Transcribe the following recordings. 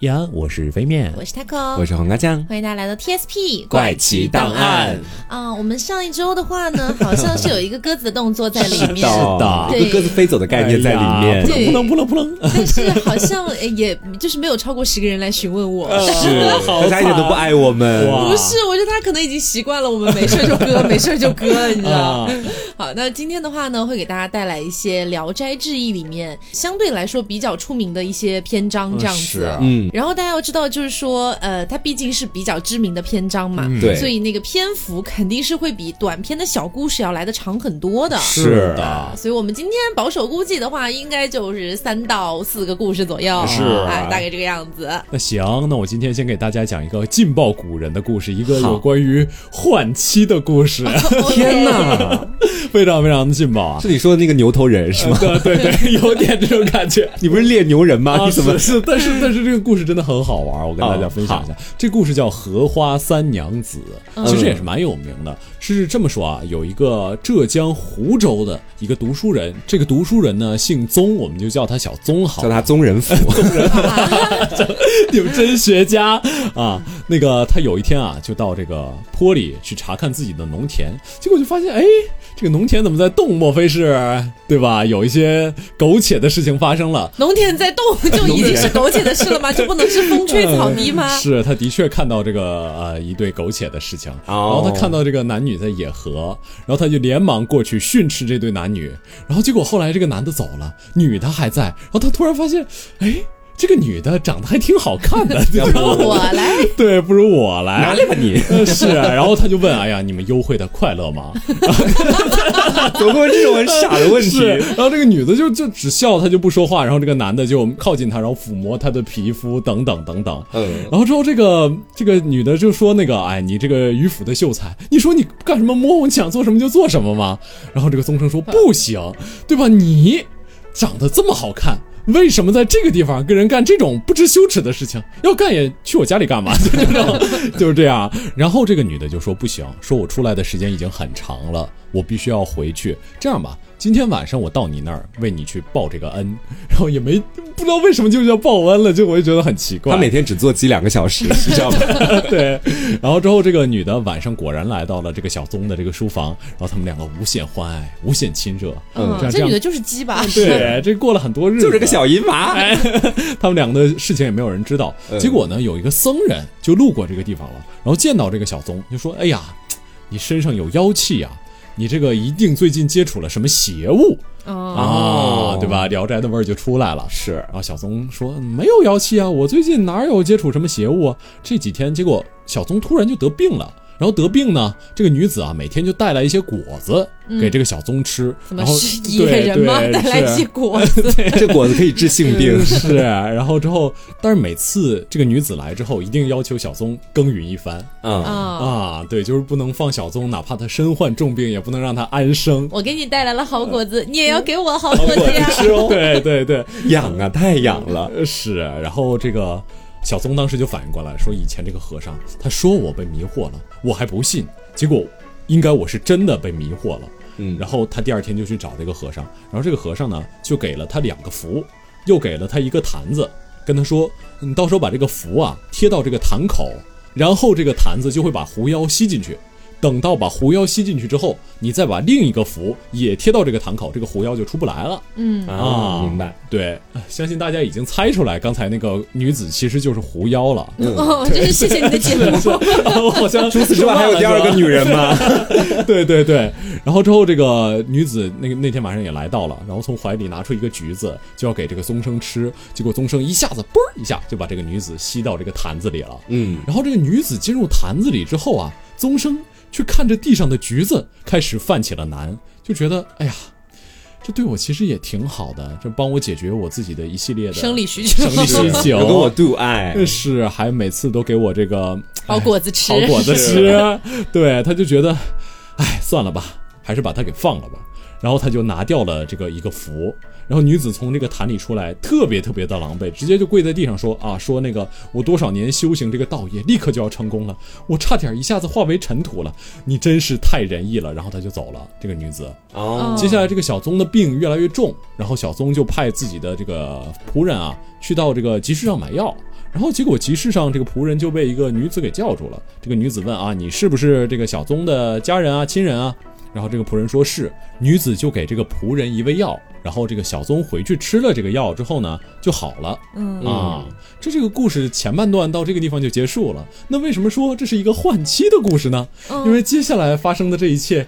呀，我是飞面，我是 taco，我是黄瓜酱，欢迎大家来到 TSP 怪奇档案。啊，我们上一周的话呢，好像是有一个鸽子的动作在里面，是的，对一个鸽子飞走的概念在里面。对扑棱扑棱扑棱，但是好像呃也就是没有超过十个人来询问我。是，好大家一点都不爱我们。不是，我觉得他可能已经习惯了我们没事就割，没事就割，你知道啊？好，那今天的话呢，会给大家带来一些《聊斋志异》里面相对来说比较出名的一些篇章，这样子。嗯，然后大家要知道，就是说，呃，它毕竟是比较知名的篇章嘛，对。所以那个篇幅肯定是会比短篇的小故事要来的长很多的。是的，所以我们今天保守估计的话，应该就是三到四个故事左右，是哎，大概这个样子。那行，那我今天先给大家讲一个劲爆古人的故事，一个有关于换妻的故事，天哪！哪，非常非常的劲爆啊！是你说的那个牛头人是吗？对对对，有点这种感觉。你不是猎牛人吗？啊，你怎么是是，但是但是这个故事真的很好玩，我跟大家分享一下。这故事叫《荷花三娘子》，其实也是蛮有名的。是这么说啊，有一个浙江湖州的一个读书人，这个读书人呢姓宗，我们就叫他小宗好。叫他宗人府？你们真学家啊！那个他有一天啊，就到这个坡里去查看自己的农田，结果就发现，哎，这个农田怎么在动？莫非是对吧？有一些苟且的事情发生了。农田在动就已经是苟且的事了吗？就不能是风吹草低吗？是，他的确看到这个呃一对苟且的事情，然后他看到这个男女在野合，然后他就连忙过去训斥这对男女，然后结果后来这个男的走了，女的还在，然后他突然发现，哎。这个女的长得还挺好看的，要不我来，对，不如我来，拿来吧你，呃是啊，然后他就问：“哎呀，你们幽会的快乐吗怎么会问这种很傻的问？” 题？然后这个女的就就只笑，她就不说话，然后这个男的就靠近她，然后抚摸她的皮肤等等等等。嗯，然后之后这个这个女的就说：“那个，哎，你这个迂腐的秀才，你说你干什么摸我，你想做什么就做什么吗？”然后这个宗生说：“不行，对吧？你长得这么好看。”为什么在这个地方跟人干这种不知羞耻的事情？要干也去我家里干嘛？就这种，就是这样。然后这个女的就说不行，说我出来的时间已经很长了，我必须要回去。这样吧，今天晚上我到你那儿为你去报这个恩。然后也没不知道为什么就叫报恩了，就我就觉得很奇怪。他每天只做鸡两个小时，你知道吗？对，然后之后这个女的晚上果然来到了这个小宗的这个书房，然后他们两个无限欢爱，无限亲热。嗯，这女的就是鸡吧？对，这过了很多日子，就是个小淫娃。哎，他们两个的事情也没有人知道。嗯结果呢，有一个僧人就路过这个地方了，然后见到这个小宗，就说：“哎呀，你身上有妖气呀、你这个一定最近接触了什么邪物哦，啊，对吧？聊斋的味儿就出来了。”是然后小宗说：“没有妖气啊，我最近哪有接触什么邪物啊？这几天，结果小宗突然就得病了。然后得病呢，这个女子啊，每天就带来一些果子给这个小宗吃，怎么然后是野人吗？带来一些果子，这果子可以治性病。是，然后之后，但是每次这个女子来之后，一定要求小宗耕耘一番嗯，啊！啊，对，就是不能放小宗，哪怕他身患重病，也不能让他安生。我给你带来了好果子，你也要给我好果子呀！对对对，养啊，太养了。呃是。然后这个小松当时就反应过来，说以前这个和尚他说我被迷惑了，我还不信，结果应该我是真的被迷惑了。嗯，然后他第二天就去找这个和尚，然后这个和尚呢就给了他两个符，又给了他一个坛子，跟他说，你到时候把这个符啊贴到这个坛口，然后这个坛子就会把狐妖吸进去。等到把狐妖吸进去之后，你再把另一个符也贴到这个坛口，这个狐妖就出不来了。嗯，啊，明白。对，相信大家已经猜出来，刚才那个女子其实就是狐妖了。哦，真是谢谢你的节目。我好像除此之外还有第二个女人吗？对对对，然后之后这个女子那个那天晚上也来到了，然后从怀里拿出一个橘子，就要给这个宗生吃，结果宗生一下子嘣儿一下就把这个女子吸到这个坛子里了。嗯，然后这个女子进入坛子里之后啊，宗生却看着地上的橘子，开始犯起了难，就觉得哎呀。这对我其实也挺好的，这帮我解决我自己的一系列的生理需求生理需 求，有跟我度爱。是，还每次都给我这个 好果子吃好果子吃，对，他就觉得，哎，算了吧，还是把它给放了吧。然后他就拿掉了这个一个符，然后女子从这个坛里出来，特别特别的狼狈，直接就跪在地上说啊，说那个我多少年修行这个道业，立刻就要成功了，我差点一下子化为尘土了，你真是太仁义了。然后他就走了，这个女子。哦，接下来这个小宗的病越来越重，然后小宗就派自己的这个仆人啊，去到这个集市上买药，然后结果集市上这个仆人就被一个女子给叫住了。这个女子问啊，你是不是这个小宗的家人啊、亲人啊？然后这个仆人说是，女子就给这个仆人一味药，然后这个小宗回去吃了这个药之后呢，就好了。嗯啊，这这个故事前半段到这个地方就结束了。那为什么说这是一个换妻的故事呢？嗯因为接下来发生的这一切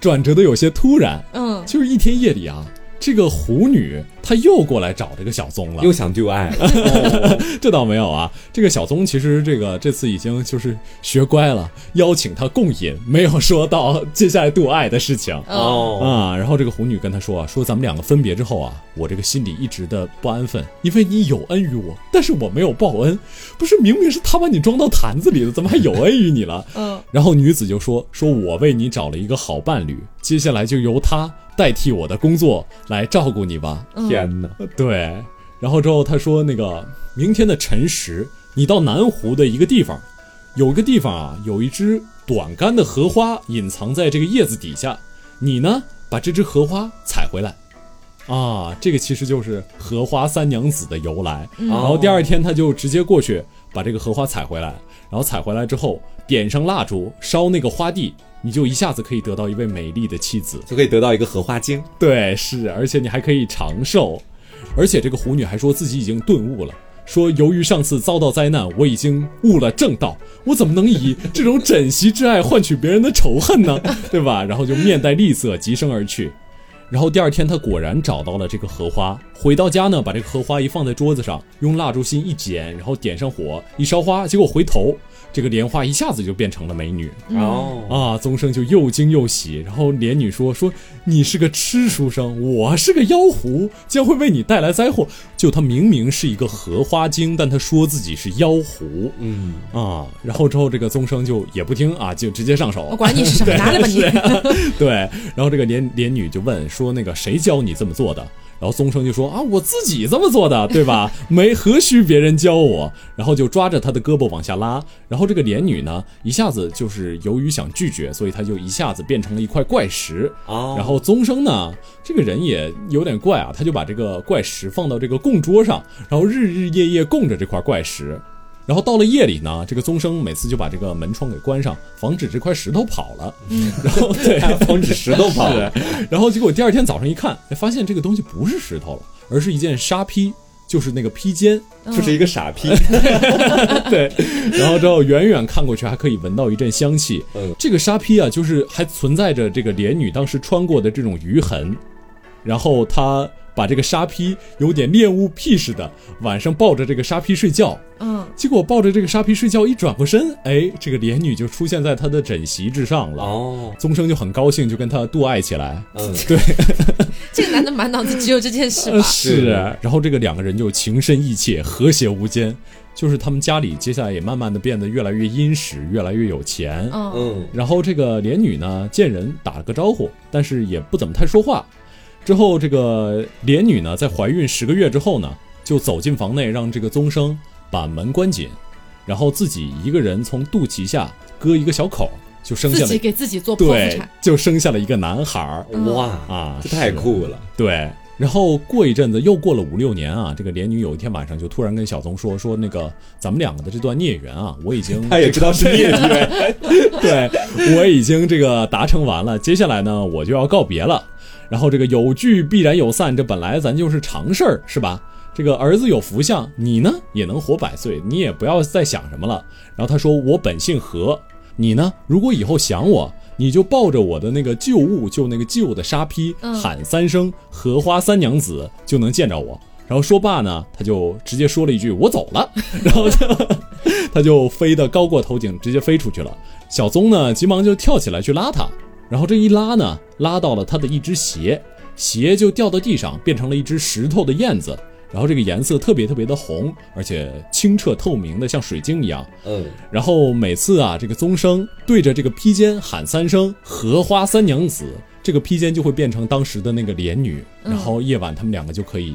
转折的有些突然。嗯，就是一天夜里啊，这个狐女她又过来找这个小宗了又。想 do 爱了，这倒没有啊，这个小宗其实这个这次已经就是学乖了，邀请他共饮，没有说到接下来度爱的事情。哦，啊，然后这个狐女跟他说啊，说咱们两个分别之后啊，我这个心里一直的不安分，因为你有恩于我，但是我没有报恩，不是明明是他把你装到坛子里的，怎么还有恩于你了？嗯，然后女子就说，说我为你找了一个好伴侣，接下来就由他代替我的工作来照顾你吧。天哪！对，然后之后他说，那个明天的辰时，你到南湖的一个地方，有一个地方啊，有一只短干的荷花隐藏在这个叶子底下，你呢把这只荷花采回来。啊，这个其实就是荷花三娘子的由来。然后第二天他就直接过去把这个荷花采回来，然后采回来之后点上蜡烛，烧那个花地，你就一下子可以得到一位美丽的妻子。就可以得到一个荷花精，对，是，而且你还可以长寿，而且这个狐女还说自己已经顿悟了，说由于上次遭到灾难，我已经悟了正道，我怎么能以这种枕席之爱换取别人的仇恨呢？对吧？然后就面带厉色，疾声而去。然后第二天，他果然找到了这个荷花。回到家呢，把这个荷花一放在桌子上，用蜡烛芯一剪，然后点上火一烧花，结果回头，这个莲花一下子就变成了美女。哦，啊，宗生就又惊又喜，然后莲女说：“说你是个痴书生，我是个妖狐，将会为你带来灾祸。就他明明是一个荷花精，但他说自己是妖狐嗯，啊。然后之后这个宗生就也不听啊，就直接上手我。管你是什么，拿来吧你。对，然后这个莲莲女就问说：那个谁教你这么做的？然后宗生就说啊，我自己这么做的，对吧？没何须别人教我。然后就抓着他的胳膊往下拉。然后这个莲女呢，一下子就是由于想拒绝，所以他就一下子变成了一块怪石。啊，然后宗生呢，这个人也有点怪啊，他就把这个怪石放到这个供桌上，然后日日夜夜供着这块怪石。然后到了夜里呢，这个宗生每次就把这个门窗给关上，防止这块石头跑了。然后对，防止石头跑了，然后结果第二天早上一看，哎，发现这个东西不是石头了，而是一件纱披，就是那个披肩。就是一个傻披，对，然后之后远远看过去还可以闻到一阵香气。嗯这个纱披啊，就是还存在着这个莲女当时穿过的这种余痕，然后她把这个沙披有点恋物癖似的，晚上抱着这个沙披睡觉。嗯，结果抱着这个沙披睡觉，一转过身，哎，这个莲女就出现在他的枕席之上了。哦，宗生就很高兴，就跟他度爱起来。嗯，对 这个男的满脑子只有这件事吧？是，然后这个两个人就情深意切，和谐无间。就是他们家里接下来也慢慢的变得越来越殷实，越来越有钱。嗯嗯，然后这个莲女呢，见人打了个招呼，但是也不怎么太说话。之后这个莲女呢，在怀孕十个月之后呢，就走进房内，让这个宗生把门关紧，然后自己一个人从肚脐下割一个小口，就生下了自己给自己做剖腹对产，，就生下了一个男孩儿。哇啊，这太酷了，对，然后过一阵子，又过了五六年啊，这个莲女有一天晚上就突然跟小宗说说那个咱们两个的这段孽缘啊，我已经 他也知道是孽缘，对我已经这个达成完了，接下来呢我就要告别了。然后这个有聚必然有散，这本来咱就是常事儿，是吧？这个儿子有福相，你呢也能活百岁，你也不要再想什么了。然后他说我本姓何，你呢如果以后想我，你就抱着我的那个旧物，就那个旧的沙披，嗯喊三声“荷花三娘子”，就能见着我。然后说罢呢，他就直接说了一句“我走了”，然后就 他就飞得高过头顶，直接飞出去了。小宗呢，急忙就跳起来去拉他，然后这一拉呢，拉到了他的一只鞋，鞋就掉到地上，变成了一只石头的燕子。然后这个颜色特别特别的红，而且清澈透明的，像水晶一样。嗯，然后每次啊，这个宗生对着这个披肩喊三声“荷花三娘子”，这个披肩就会变成当时的那个莲女，嗯然后夜晚他们两个就可以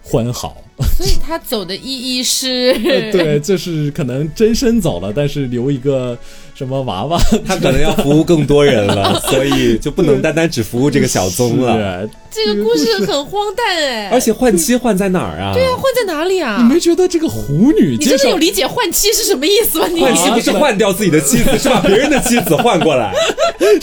欢好。所以他走的意义是，呃对，这是可能真身走了，但是留一个什么娃娃，他可能要服务更多人了，所以就不能单单只服务这个小宗了。这个故事很荒诞哎，而且换妻换在哪儿啊？对啊，换在哪里啊？你没觉得这个狐女你真的有理解换妻是什么意思吗？你换妻不是换掉自己的妻子，是把别人的妻子换过来。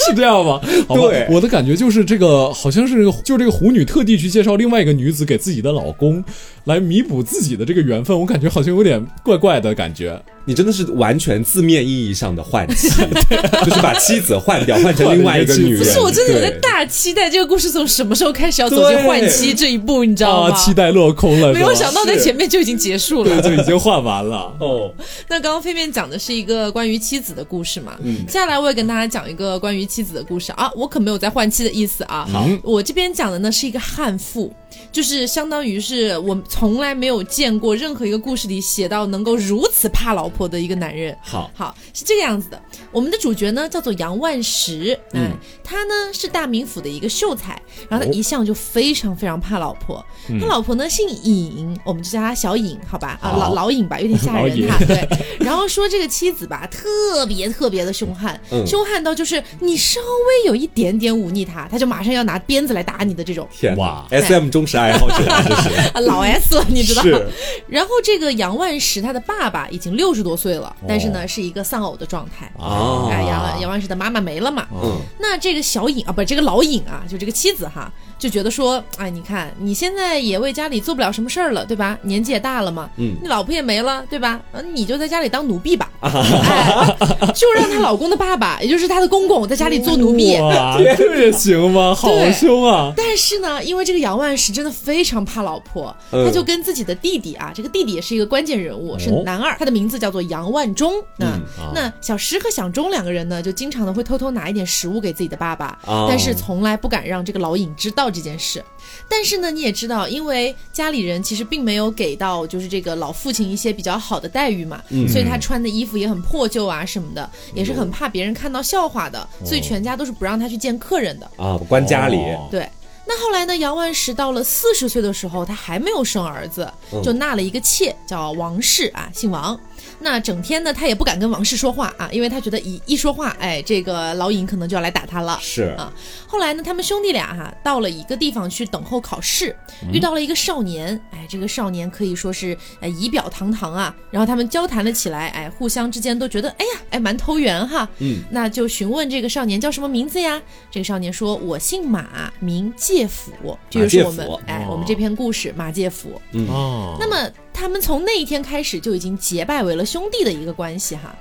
是这样吗？对我的感觉就是这个好像是这个，就是这个狐女特地去介绍另外一个女子给自己的老公，来弥补自己的这个缘分。我感觉好像有点怪怪的感觉。你真的是完全字面意义上的换妻，就是把妻子换掉，换成另外一个女人。不是，我真的有在大期待这个故事从什么时候开始要走进换妻这一步，你知道啊，吗？期待落空了，没有想到在前面就已经结束了。对，就已经换完了。哦，那刚刚飞面讲的是一个关于妻子的故事嘛，嗯接下来我也跟大家讲一个关于妻子的故事啊，我可没有在换妻的意思啊，好我这边讲的呢是一个悍妇，就是相当于是我从来没有见过任何一个故事里写到能够如此怕老婆的一个男人。好，好，是这个样子的。我们的主角呢叫做杨万石，嗯嗯，他呢是大名府的一个秀才，然后他哦一向就非常非常怕老婆。嗯他老婆呢姓尹，我们就叫他小尹，好吧？啊，老老尹吧，有点吓人哈。对，然后说这个妻子吧，特别特别的凶悍，嗯凶悍到就是你稍微有一点点忤逆他，他就马上要拿鞭子来打你的这种。天哇哇，S M 忠实爱好者啊，这是啊，老 S 了，你知道？是然后这个杨万石他的爸爸已经六十多岁了，但是哦呢是一个丧偶的状态。哦哎，杨杨万石的妈妈没了嘛？嗯，那这个小尹啊，不是这个老尹啊，就这个妻子哈，就觉得说，哎，你看你现在也为家里做不了什么事儿了，对吧？年纪也大了嘛，嗯你老婆也没了，对吧？嗯，你就在家里当奴婢吧，哎，就让她老公的爸爸，也就是她的公公，在家里做奴婢。哇，这也行吗？好凶啊！但是呢，因为这个杨万石真的非常怕老婆，嗯他就跟自己的弟弟啊，这个弟弟也是一个关键人物，是哦男二，他的名字叫做杨万忠。那、那小石和小钟两个人呢，就经常的会偷偷拿一点食物给自己的爸爸，哦但是从来不敢让这个老尹知道这件事。但是呢，你也知道，因为家里人其实并没有给到就是这个老父亲一些比较好的待遇嘛，嗯所以他穿的衣服也很破旧啊什么的，也是很怕别人看到笑话的，所以全家都是不让他去见客人的。啊，关家里，哦对。那后来呢？杨万石到了四十岁的时候，他还没有生儿子，嗯就纳了一个妾，叫王氏啊，姓王。那整天呢，他也不敢跟王氏说话啊，因为他觉得一一说话，哎，这个老尹可能就要来打他了。是啊后来呢，他们兄弟俩哈、到了一个地方去等候考试，遇到了一个少年，哎，这个少年可以说是呃仪表堂堂啊，然后他们交谈了起来，哎，互相之间都觉得哎呀，哎蛮投缘哈，嗯，那就询问这个少年叫什么名字呀？这个少年说：“我姓马，名介甫。”这就是我们哎，哦我们这篇故事马介甫。嗯哦，那么他们从那一天开始就已经结拜为了兄弟的一个关系哈。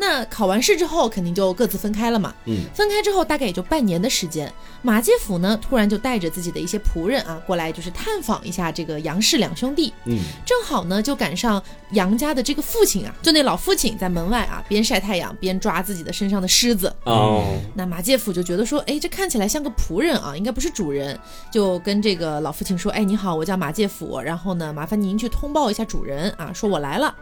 那考完试之后，肯定就各自分开了嘛。嗯，分开之后大概也就半年的时间，马介甫呢突然就带着自己的一些仆人啊过来，就是探访一下这个杨氏两兄弟。嗯，正好呢就赶上杨家的这个父亲啊，就那老父亲在门外啊边晒太阳边抓自己的身上的虱子。哦，那马介甫就觉得说，哎，这看起来像个仆人啊，应该不是主人，就跟这个老父亲说，哎，你好，我叫马介甫，然后呢，麻烦您去通报一下主人啊，说我来了。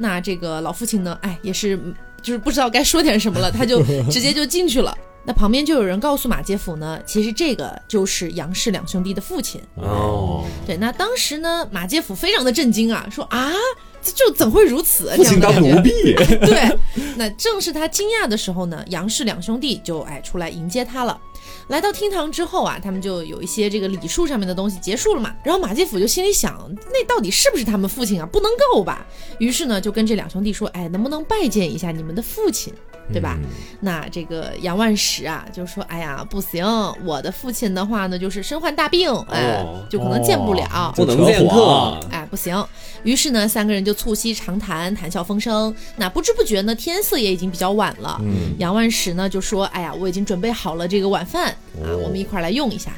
那这个老父亲呢，哎，也是嗯就是不知道该说点什么了，他就 直接就进去了。那旁边就有人告诉马介甫呢，其实这个就是杨氏两兄弟的父亲。哦，对，那当时呢，马介甫非常的震惊啊，说啊，这就怎会如此？父亲当这样的感觉奴婢，对，那正是他惊讶的时候呢，杨氏两兄弟就哎出来迎接他了。来到厅堂之后啊，他们就有一些这个礼数上面的东西结束了嘛。然后马介甫就心里想，那到底是不是他们父亲啊？不能够吧？于是呢，就跟这两兄弟说，哎，能不能拜见一下你们的父亲？对吧？那这个杨万石啊，就说：“哎呀，不行，我的父亲的话呢，就是身患大病，哎，哦就可能见不了。不能见客，哎，不行。于是呢，三个人就促膝长谈，谈笑风生。那不知不觉呢，天色也已经比较晚了。嗯杨万石呢就说：“哎呀，我已经准备好了这个晚饭啊，哦我们一块儿来用一下。”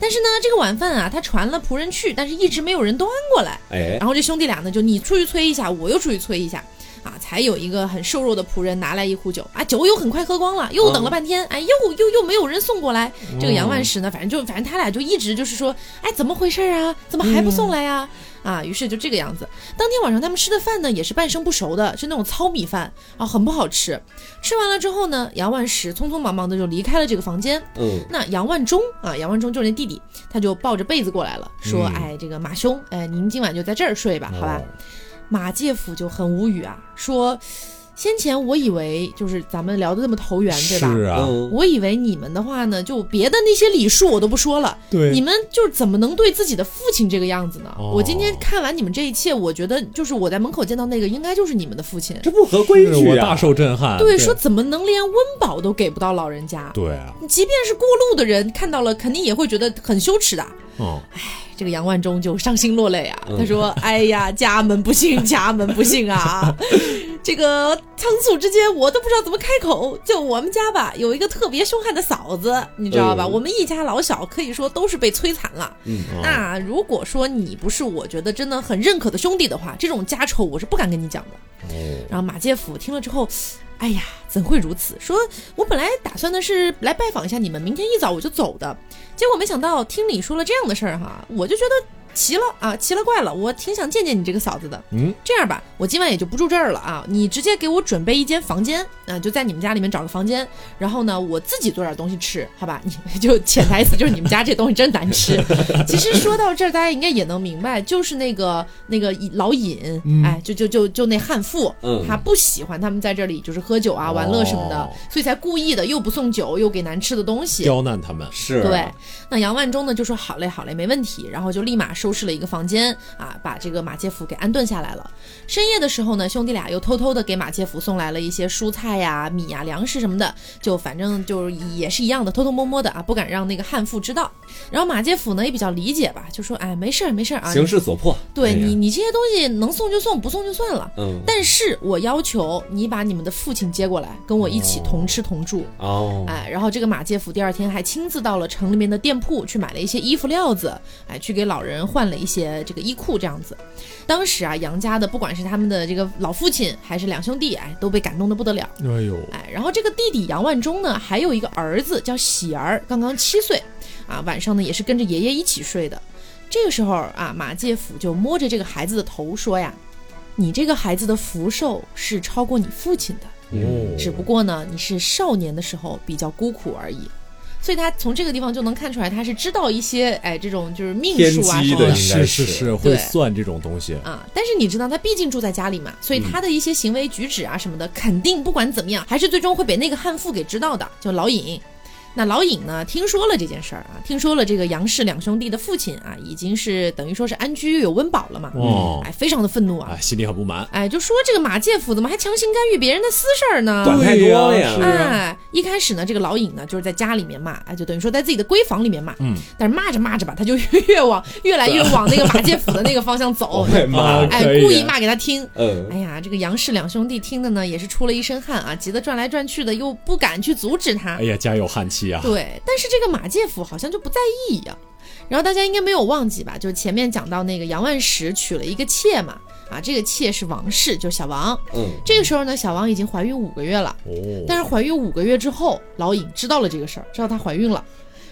但是呢，这个晚饭啊，他传了仆人去，但是一直没有人端过来。哎然，后这兄弟俩呢，就你出去催一下，我又出去催一下，啊，才有一个很瘦弱的仆人拿来一壶酒，啊，酒又很快喝光了，又等了半天，哎，又又又没有人送过来。这个杨万石呢，反正就反正他俩就一直就是说，哎，怎么回事啊？怎么还不送来呀、啊？于是就这个样子。当天晚上他们吃的饭呢，也是半生不熟的，是那种糙米饭啊，很不好吃。吃完了之后呢，杨万石匆匆忙忙的就离开了这个房间。嗯，那杨万忠啊，杨万忠就是那弟弟，他就抱着被子过来了，说：“嗯哎，这个马兄，哎，您今晚就在这儿睡吧，好吧？”哦马介甫就很无语啊，说：“先前我以为就是咱们聊的这么投缘，对吧？是啊，嗯，我以为你们的话呢，就别的那些礼数我都不说了，对你们就是怎么能对自己的父亲这个样子呢？哦我今天看完你们这一切，我觉得就是我在门口见到那个，应该就是你们的父亲。这不合规矩啊！我大受震撼。对，说怎么能连温饱都给不到老人家？对啊，即便是过路的人看到了，肯定也会觉得很羞耻的。哦，这个杨万忠就伤心落泪啊，嗯他说：“哎呀，家门不幸，家门不幸啊！这个仓促之间，我都不知道怎么开口。就我们家吧，有一个特别凶悍的嫂子，你知道吧？嗯我们一家老小可以说都是被摧残了。那如果说你不是我觉得真的很认可的兄弟的话，这种家丑我是不敢跟你讲的。哦，然后马介甫听了之后，哎呀，怎会如此？说我本来打算的是来拜访一下你们，明天一早我就走的，结果没想到听你说了这样的事儿哈，我就觉得奇了啊，奇了怪了，我挺想见见你这个嫂子的。嗯，这样吧，我今晚也就不住这儿了啊，你直接给我准备一间房间啊，就在你们家里面找个房间，然后呢，我自己做点东西吃，好吧？你就潜台词就是你们家这东西真难吃。其实说到这儿，大家应该也能明白，就是那个那个老尹，嗯哎，就就就就那悍妇，嗯他不喜欢他们在这里就是喝酒啊、玩乐什么的，哦所以才故意的又不送酒，又给难吃的东西。刁难他们。是对，那杨万忠呢就说好嘞，好嘞，没问题，然后就立马收拾了一个房间啊，把这个马介甫给安顿下来了。深夜的时候呢，兄弟俩又偷偷的给马介甫送来了一些蔬菜呀、米呀、粮食什么的，就反正就也是一样的，偷偷摸摸的啊，不敢让那个悍妇知道。然后马介甫呢也比较理解吧，就说哎，没事儿没事儿啊，形势所迫。对哎你你这些东西能送就送，不送就算了。嗯，但是我要求你把你们的父亲接过来，跟我一起同吃同住。哦，哎，然后这个马介甫第二天还亲自到了城里面的店铺去买了一些衣服料子，哎，去给老人换了一些这个衣裤这样子。当时啊，杨家的不管是他们的这个老父亲还是两兄弟，哎，都被感动的不得了。哎呦，哎，然后这个弟弟杨万忠呢，还有一个儿子叫喜儿，刚刚七岁，啊，晚上呢也是跟着爷爷一起睡的。这个时候啊，马介甫就摸着这个孩子的头说呀：“你这个孩子的福寿是超过你父亲的。”哦，只不过呢，你是少年的时候比较孤苦而已。所以他从这个地方就能看出来，他是知道一些哎这种就是命数啊什么的是是是是会算这种东西。啊。但是你知道，他毕竟住在家里嘛，所以他的一些行为举止啊什么的，肯定不管怎么样，还是最终会被那个悍妇给知道的，就老尹。那老尹呢，听说了这件事儿啊，听说了这个杨氏两兄弟的父亲啊，已经是等于说是安居又有温饱了嘛，哦哎，非常的愤怒啊哎，，心里很不满。哎，就说这个马介甫怎么还强行干预别人的私事儿呢？管太多了呀哎，一开始呢，这个老尹呢就是在家里面骂，哎，就等于说在自己的闺房里面骂，嗯，但是骂着骂着吧，他就越往越来越往那个马介甫的那个方向走！哎故意骂给他听。嗯哎呀，这个杨氏两兄弟听的呢也是出了一身汗啊，急得转来转去的，又不敢去阻止他哎。呀，家有悍气啊！对，但是这个马介甫好像就不在意一样。然后大家应该没有忘记吧？就是前面讲到那个杨万石娶了一个妾嘛，啊，这个妾是王氏，就是小王。嗯，这个时候呢，小王已经怀孕五个月了。哦，但是怀孕五个月之后，老尹知道了这个事儿，知道她怀孕了，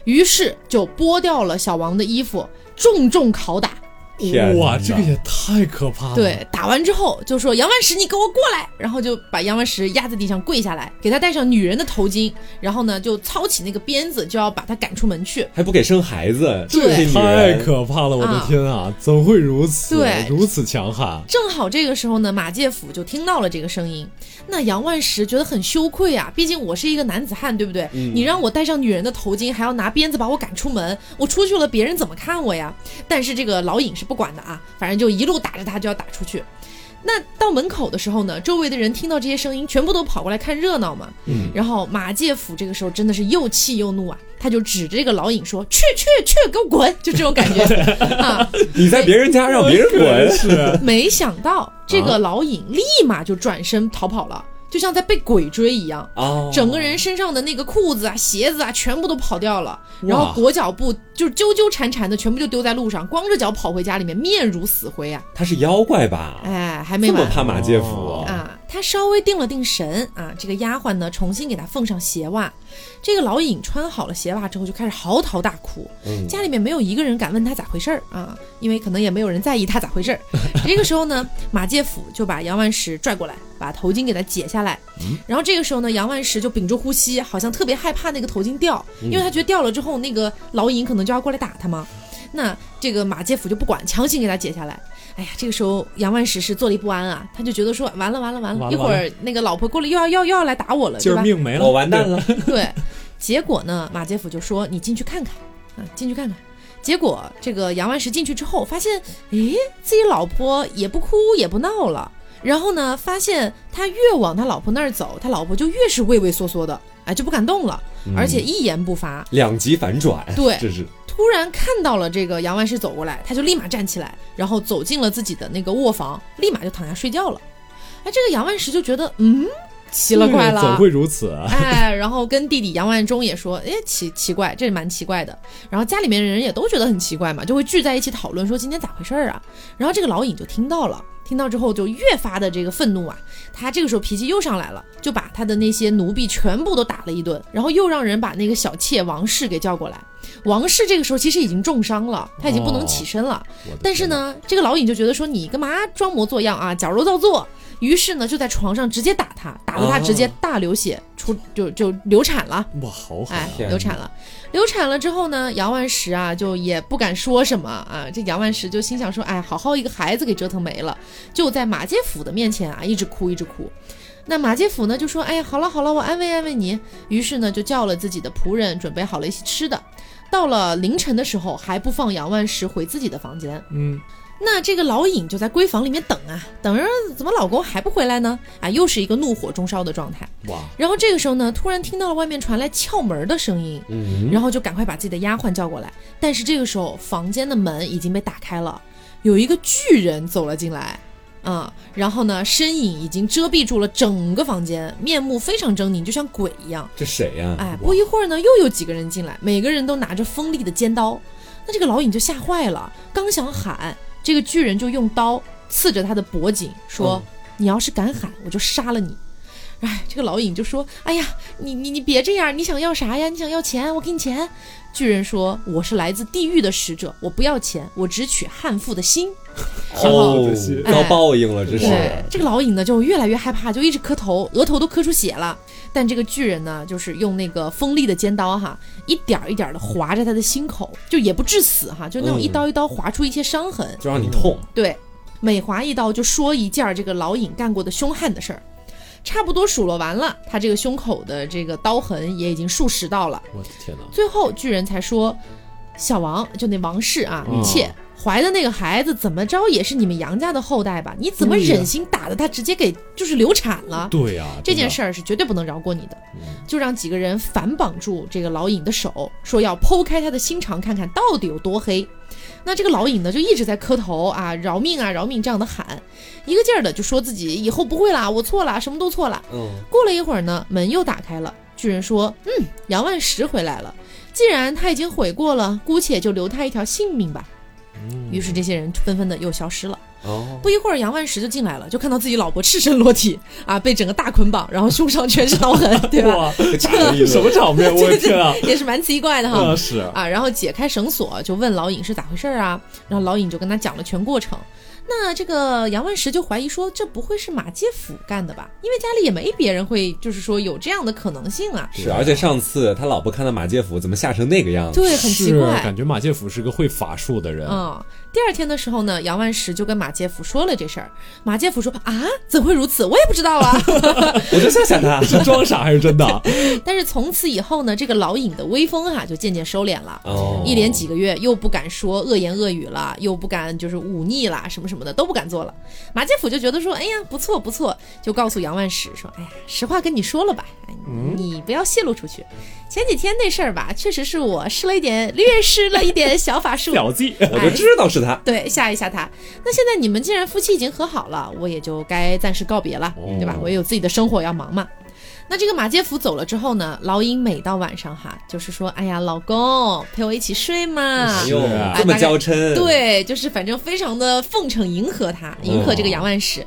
于是就剥掉了小王的衣服，重重拷打。天哇，这个也太可怕了。对，打完之后就说杨万石，你给我过来，然后就把杨万石压在地上跪下来，给他戴上女人的头巾，然后呢就操起那个鞭子，就要把他赶出门去。还不给生孩子，对这些女太可怕了！我的啊天啊，怎会如此？对如此强悍。正好这个时候呢，马介甫就听到了这个声音。那杨万石觉得很羞愧啊，毕竟我是一个男子汉，对不对？你让我戴上女人的头巾，还要拿鞭子把我赶出门，我出去了，别人怎么看我呀？但是这个老尹是不管的啊，反正就一路打着他就要打出去。那到门口的时候呢，周围的人听到这些声音，全部都跑过来看热闹嘛。嗯，然后马介甫这个时候真的是又气又怒啊，他就指着这个老尹说：“去去去，给我滚！”就这种感觉 啊。你在别人家让别人滚，是没想到这个老尹立马就转身逃跑了，就像在被鬼追一样。哦，整个人身上的那个裤子啊、鞋子啊，全部都跑掉了，然后裹脚布就纠纠缠缠的，全部就丢在路上，光着脚跑回家里面，面如死灰啊！他是妖怪吧？哎，还没这么怕马介甫哦啊！他稍微定了定神啊，这个丫鬟呢重新给他奉上鞋袜。这个老尹穿好了鞋袜之后，就开始嚎啕大哭。嗯，家里面没有一个人敢问他咋回事儿啊，因为可能也没有人在意他咋回事儿。这个时候呢，马介甫就把杨万石拽过来，把头巾给他解下来。然后这个时候呢，杨万石就屏住呼吸，好像特别害怕那个头巾掉，因为他觉得掉了之后，那个老尹可能就要过来打他嘛。那这个马介甫就不管，强行给他解下来。哎呀，这个时候杨万石是坐立不安啊，他就觉得说完了完了完了，完了一会儿那个老婆过来又要要又要来打我了，今对吧？命没了，我完蛋了。对，结果呢，马杰甫就说你进去看看啊，进去看看。结果这个杨万石进去之后，发现，诶，自己老婆也不哭也不闹了。然后呢，发现他越往他老婆那儿走，他老婆就越是畏畏缩缩的，哎，就不敢动了，而且一言不发。两极反转，对这是突然看到了这个杨万石走过来，他就立马站起来，然后走进了自己的那个卧房，立马就躺下睡觉了。哎，这个杨万石就觉得，嗯，奇了怪了，怎会如此？哎，然后跟弟弟杨万忠也说，哎，奇奇怪，这蛮奇怪的。然后家里面的人也都觉得很奇怪嘛，就会聚在一起讨论说今天咋回事儿啊。然后这个老尹就听到了，听到之后就越发的这个愤怒啊，他这个时候脾气又上来了，就把他的那些奴婢全部都打了一顿，然后又让人把那个小妾王氏给叫过来。王氏这个时候其实已经重伤了，他已经不能起身了。但是呢，这个老尹就觉得说你干嘛装模作样啊，矫揉造作。于是呢，就在床上直接打他，打得他直接大流血，出就就流产了。哇，好狠哎流产了，流产了之后呢，杨万石啊就也不敢说什么啊，这杨万石就心想说，哎，好好一个孩子给折腾没了，就在马介甫的面前啊一直哭一直哭。那马介甫呢就说，哎呀，好了好了，我安慰安慰你。于是呢就叫了自己的仆人，准备好了一些吃的。到了凌晨的时候，还不放杨万石回自己的房间。嗯，那这个老尹就在闺房里面等啊，等着怎么老公还不回来呢？啊，又是一个怒火中烧的状态。哇，然后这个时候呢，突然听到了外面传来撬门的声音，嗯，然后就赶快把自己的丫鬟叫过来。但是这个时候，房间的门已经被打开了，有一个巨人走了进来，啊、然后呢，身影已经遮蔽住了整个房间，面目非常狰狞，就像鬼一样。这谁呀？哎，不一会儿呢，又有几个人进来，每个人都拿着锋利的尖刀。那这个老尹就吓坏了，刚想喊，这个巨人就用刀刺着他的脖颈，说：“你要是敢喊，我就杀了你。”哎，这个老尹就说：“哎呀，你你你别这样，你想要啥呀？你想要钱，我给你钱。”巨人说：“我是来自地狱的使者，我不要钱，我只取悍妇的心。”哦这些，遭报应了，这是。对，这个老尹呢就越来越害怕，就一直磕头，额头都磕出血了。但这个巨人呢，就是用那个锋利的尖刀哈，一点儿一点的划着他的心口，就也不致死哈，就那种嗯一刀一刀划出一些伤痕。就让你痛。对，每划一刀就说一件儿这个老尹干过的凶悍的事儿。差不多数落完了，他这个胸口的这个刀痕也已经数十道了。我的天哪！最后巨人才说：“小王，就那王氏啊，妾、怀的那个孩子，怎么着也是你们杨家的后代吧？你怎么忍心打的他直接给就是流产了？对呀，这件事儿是绝对不能饶过你的。就让几个人反绑住这个老尹的手，说要剖开他的心肠，看看到底有多黑。那这个老尹呢，就一直在磕头啊，饶命啊，饶命这样的喊，一个劲儿的就说自己以后不会啦，我错了，什么都错了。嗯，过了一会儿呢，门又打开了，巨人说：“嗯，杨万石回来了。既然他已经悔过了，姑且就留他一条性命吧。”于是这些人纷纷的又消失了。哦，不一会儿，杨万石就进来了，就看到自己老婆赤身裸体啊，被整个大捆绑，然后胸上全是刀痕，对吧？哇，打了一顿什么场面？我的天啊！也是蛮奇怪的哈。那是啊，然后解开绳索，就问老尹是咋回事啊？然后老尹就跟他讲了全过程。那这个杨万石就怀疑说，这不会是马介甫干的吧？因为家里也没别人会，就是说有这样的可能性啊。是，而且上次他老婆看到马介甫怎么吓成那个样子，对，很奇怪。感觉马介甫是个会法术的人。嗯，第二天的时候呢，杨万石就跟马介甫说了这事儿。马介甫说啊，怎会如此？我也不知道啊。我就在想他。是装傻还是真的？但是从此以后呢，这个老尹的威风哈、就渐渐收敛了。哦，一连几个月又不敢说恶言恶语了，又不敢就是忤逆啦，什么什么的都不敢做了。马介甫就觉得说，哎呀，不错不错，就告诉杨万石说，哎呀，实话跟你说了吧，哎，你不要泄露出去。前几天那事儿吧，确实是我施了一点，略施了一点小法术，小计，我就知道是他。对，吓一吓他。那现在你们既然夫妻已经和好了，我也就该暂时告别了，对吧？我也有自己的生活要忙嘛。那这个马介甫走了之后呢，老尹每到晚上哈，就是说，哎呀，老公陪我一起睡嘛这么娇嗔，，对，就是反正非常的奉承迎合他，迎合这个杨万石。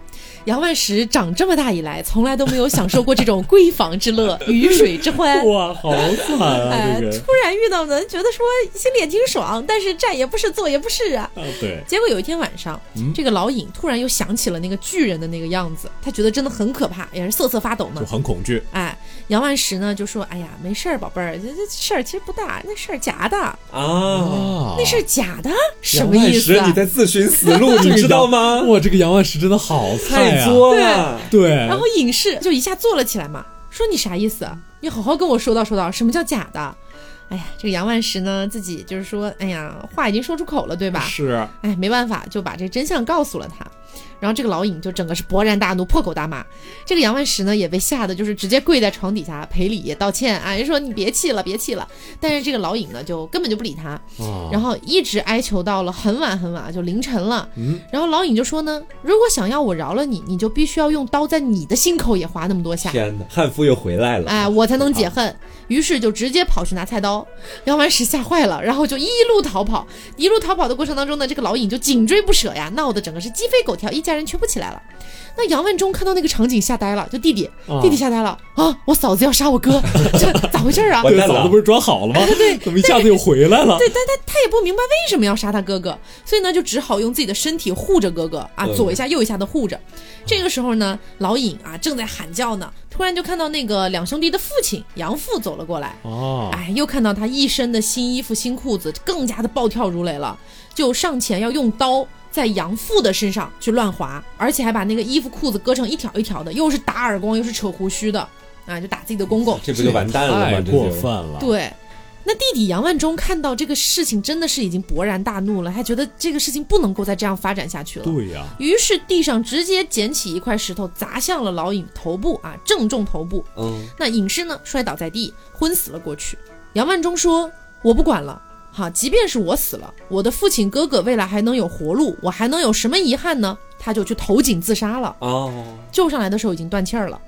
杨万石长这么大以来，从来都没有享受过这种闺房之乐、鱼水之欢。哇，好惨啊！哎，这个突然遇到呢，觉得说心里也挺爽，但是站也不是，坐也不是啊。啊，对，结果有一天晚上，嗯这个老尹突然又想起了那个巨人的那个样子，他觉得真的很可怕，也是瑟瑟发抖呢就。很恐惧。哎，杨万石呢就说：“哎呀，没事儿，宝贝儿，这这事儿其实不大，那事儿假的，啊。啊，那事儿假的，什么意思啊石你？”在自寻死路，你知道吗？哇，这个杨万石真的好菜啊！作了。对，然后影视就一下坐了起来嘛，说：“你啥意思？你好好跟我说道说道，什么叫假的？”哎呀，这个杨万石呢，自己就是说，哎呀，话已经说出口了，对吧？是哎，没办法，就把这真相告诉了他。然后这个老尹就整个是勃然大怒，破口大骂。这个杨万石呢也被吓得就是直接跪在床底下赔礼道歉啊，人说你别气了，别气了。但是这个老尹呢就根本就不理他，啊，然后一直哀求到了很晚很晚，就凌晨了。嗯，然后老尹就说呢，如果想要我饶了你，你就必须要用刀在你的心口也划那么多下。天哪，汉服又回来了。哎，我才能解恨。于是就直接跑去拿菜刀，杨万石吓坏了，然后就一路逃跑。一路逃跑的过程当中呢，这个老尹就紧追不舍呀，闹得整个是鸡飞狗跳，一家人全部起来了。那杨万忠看到那个场景吓呆了，就弟弟，啊弟弟吓呆了啊！我嫂子要杀我哥，这咋回事啊？嫂子不是装好了吗？对，怎么一下子又回来了？对，但他他也不明白为什么要杀他哥哥，所以呢，就只好用自己的身体护着哥哥啊，嗯左一下右一下的护着。这个时候呢，老尹啊正在喊叫呢，突然就看到那个两兄弟的父亲杨父走了过来，哦，哎，又看到他一身的新衣服新裤子，更加的暴跳如雷了，就上前要用刀。在杨父的身上去乱划，而且还把那个衣服裤子割成一条一条的，又是打耳光，又是扯胡须的，啊，就打自己的公公。这不就完蛋了吗？太过分了。对，那弟弟杨万忠看到这个事情，真的是已经勃然大怒了，他觉得这个事情不能够再这样发展下去了。对呀，于是地上直接捡起一块石头砸向了老尹头部啊，正中头部。嗯，那尹氏呢摔倒在地，昏死了过去。杨万忠说：“我不管了。”哈，即便是我死了，我的父亲哥哥未来还能有活路，我还能有什么遗憾呢？他就去投井自杀了。哦，救上来的时候已经断气儿了。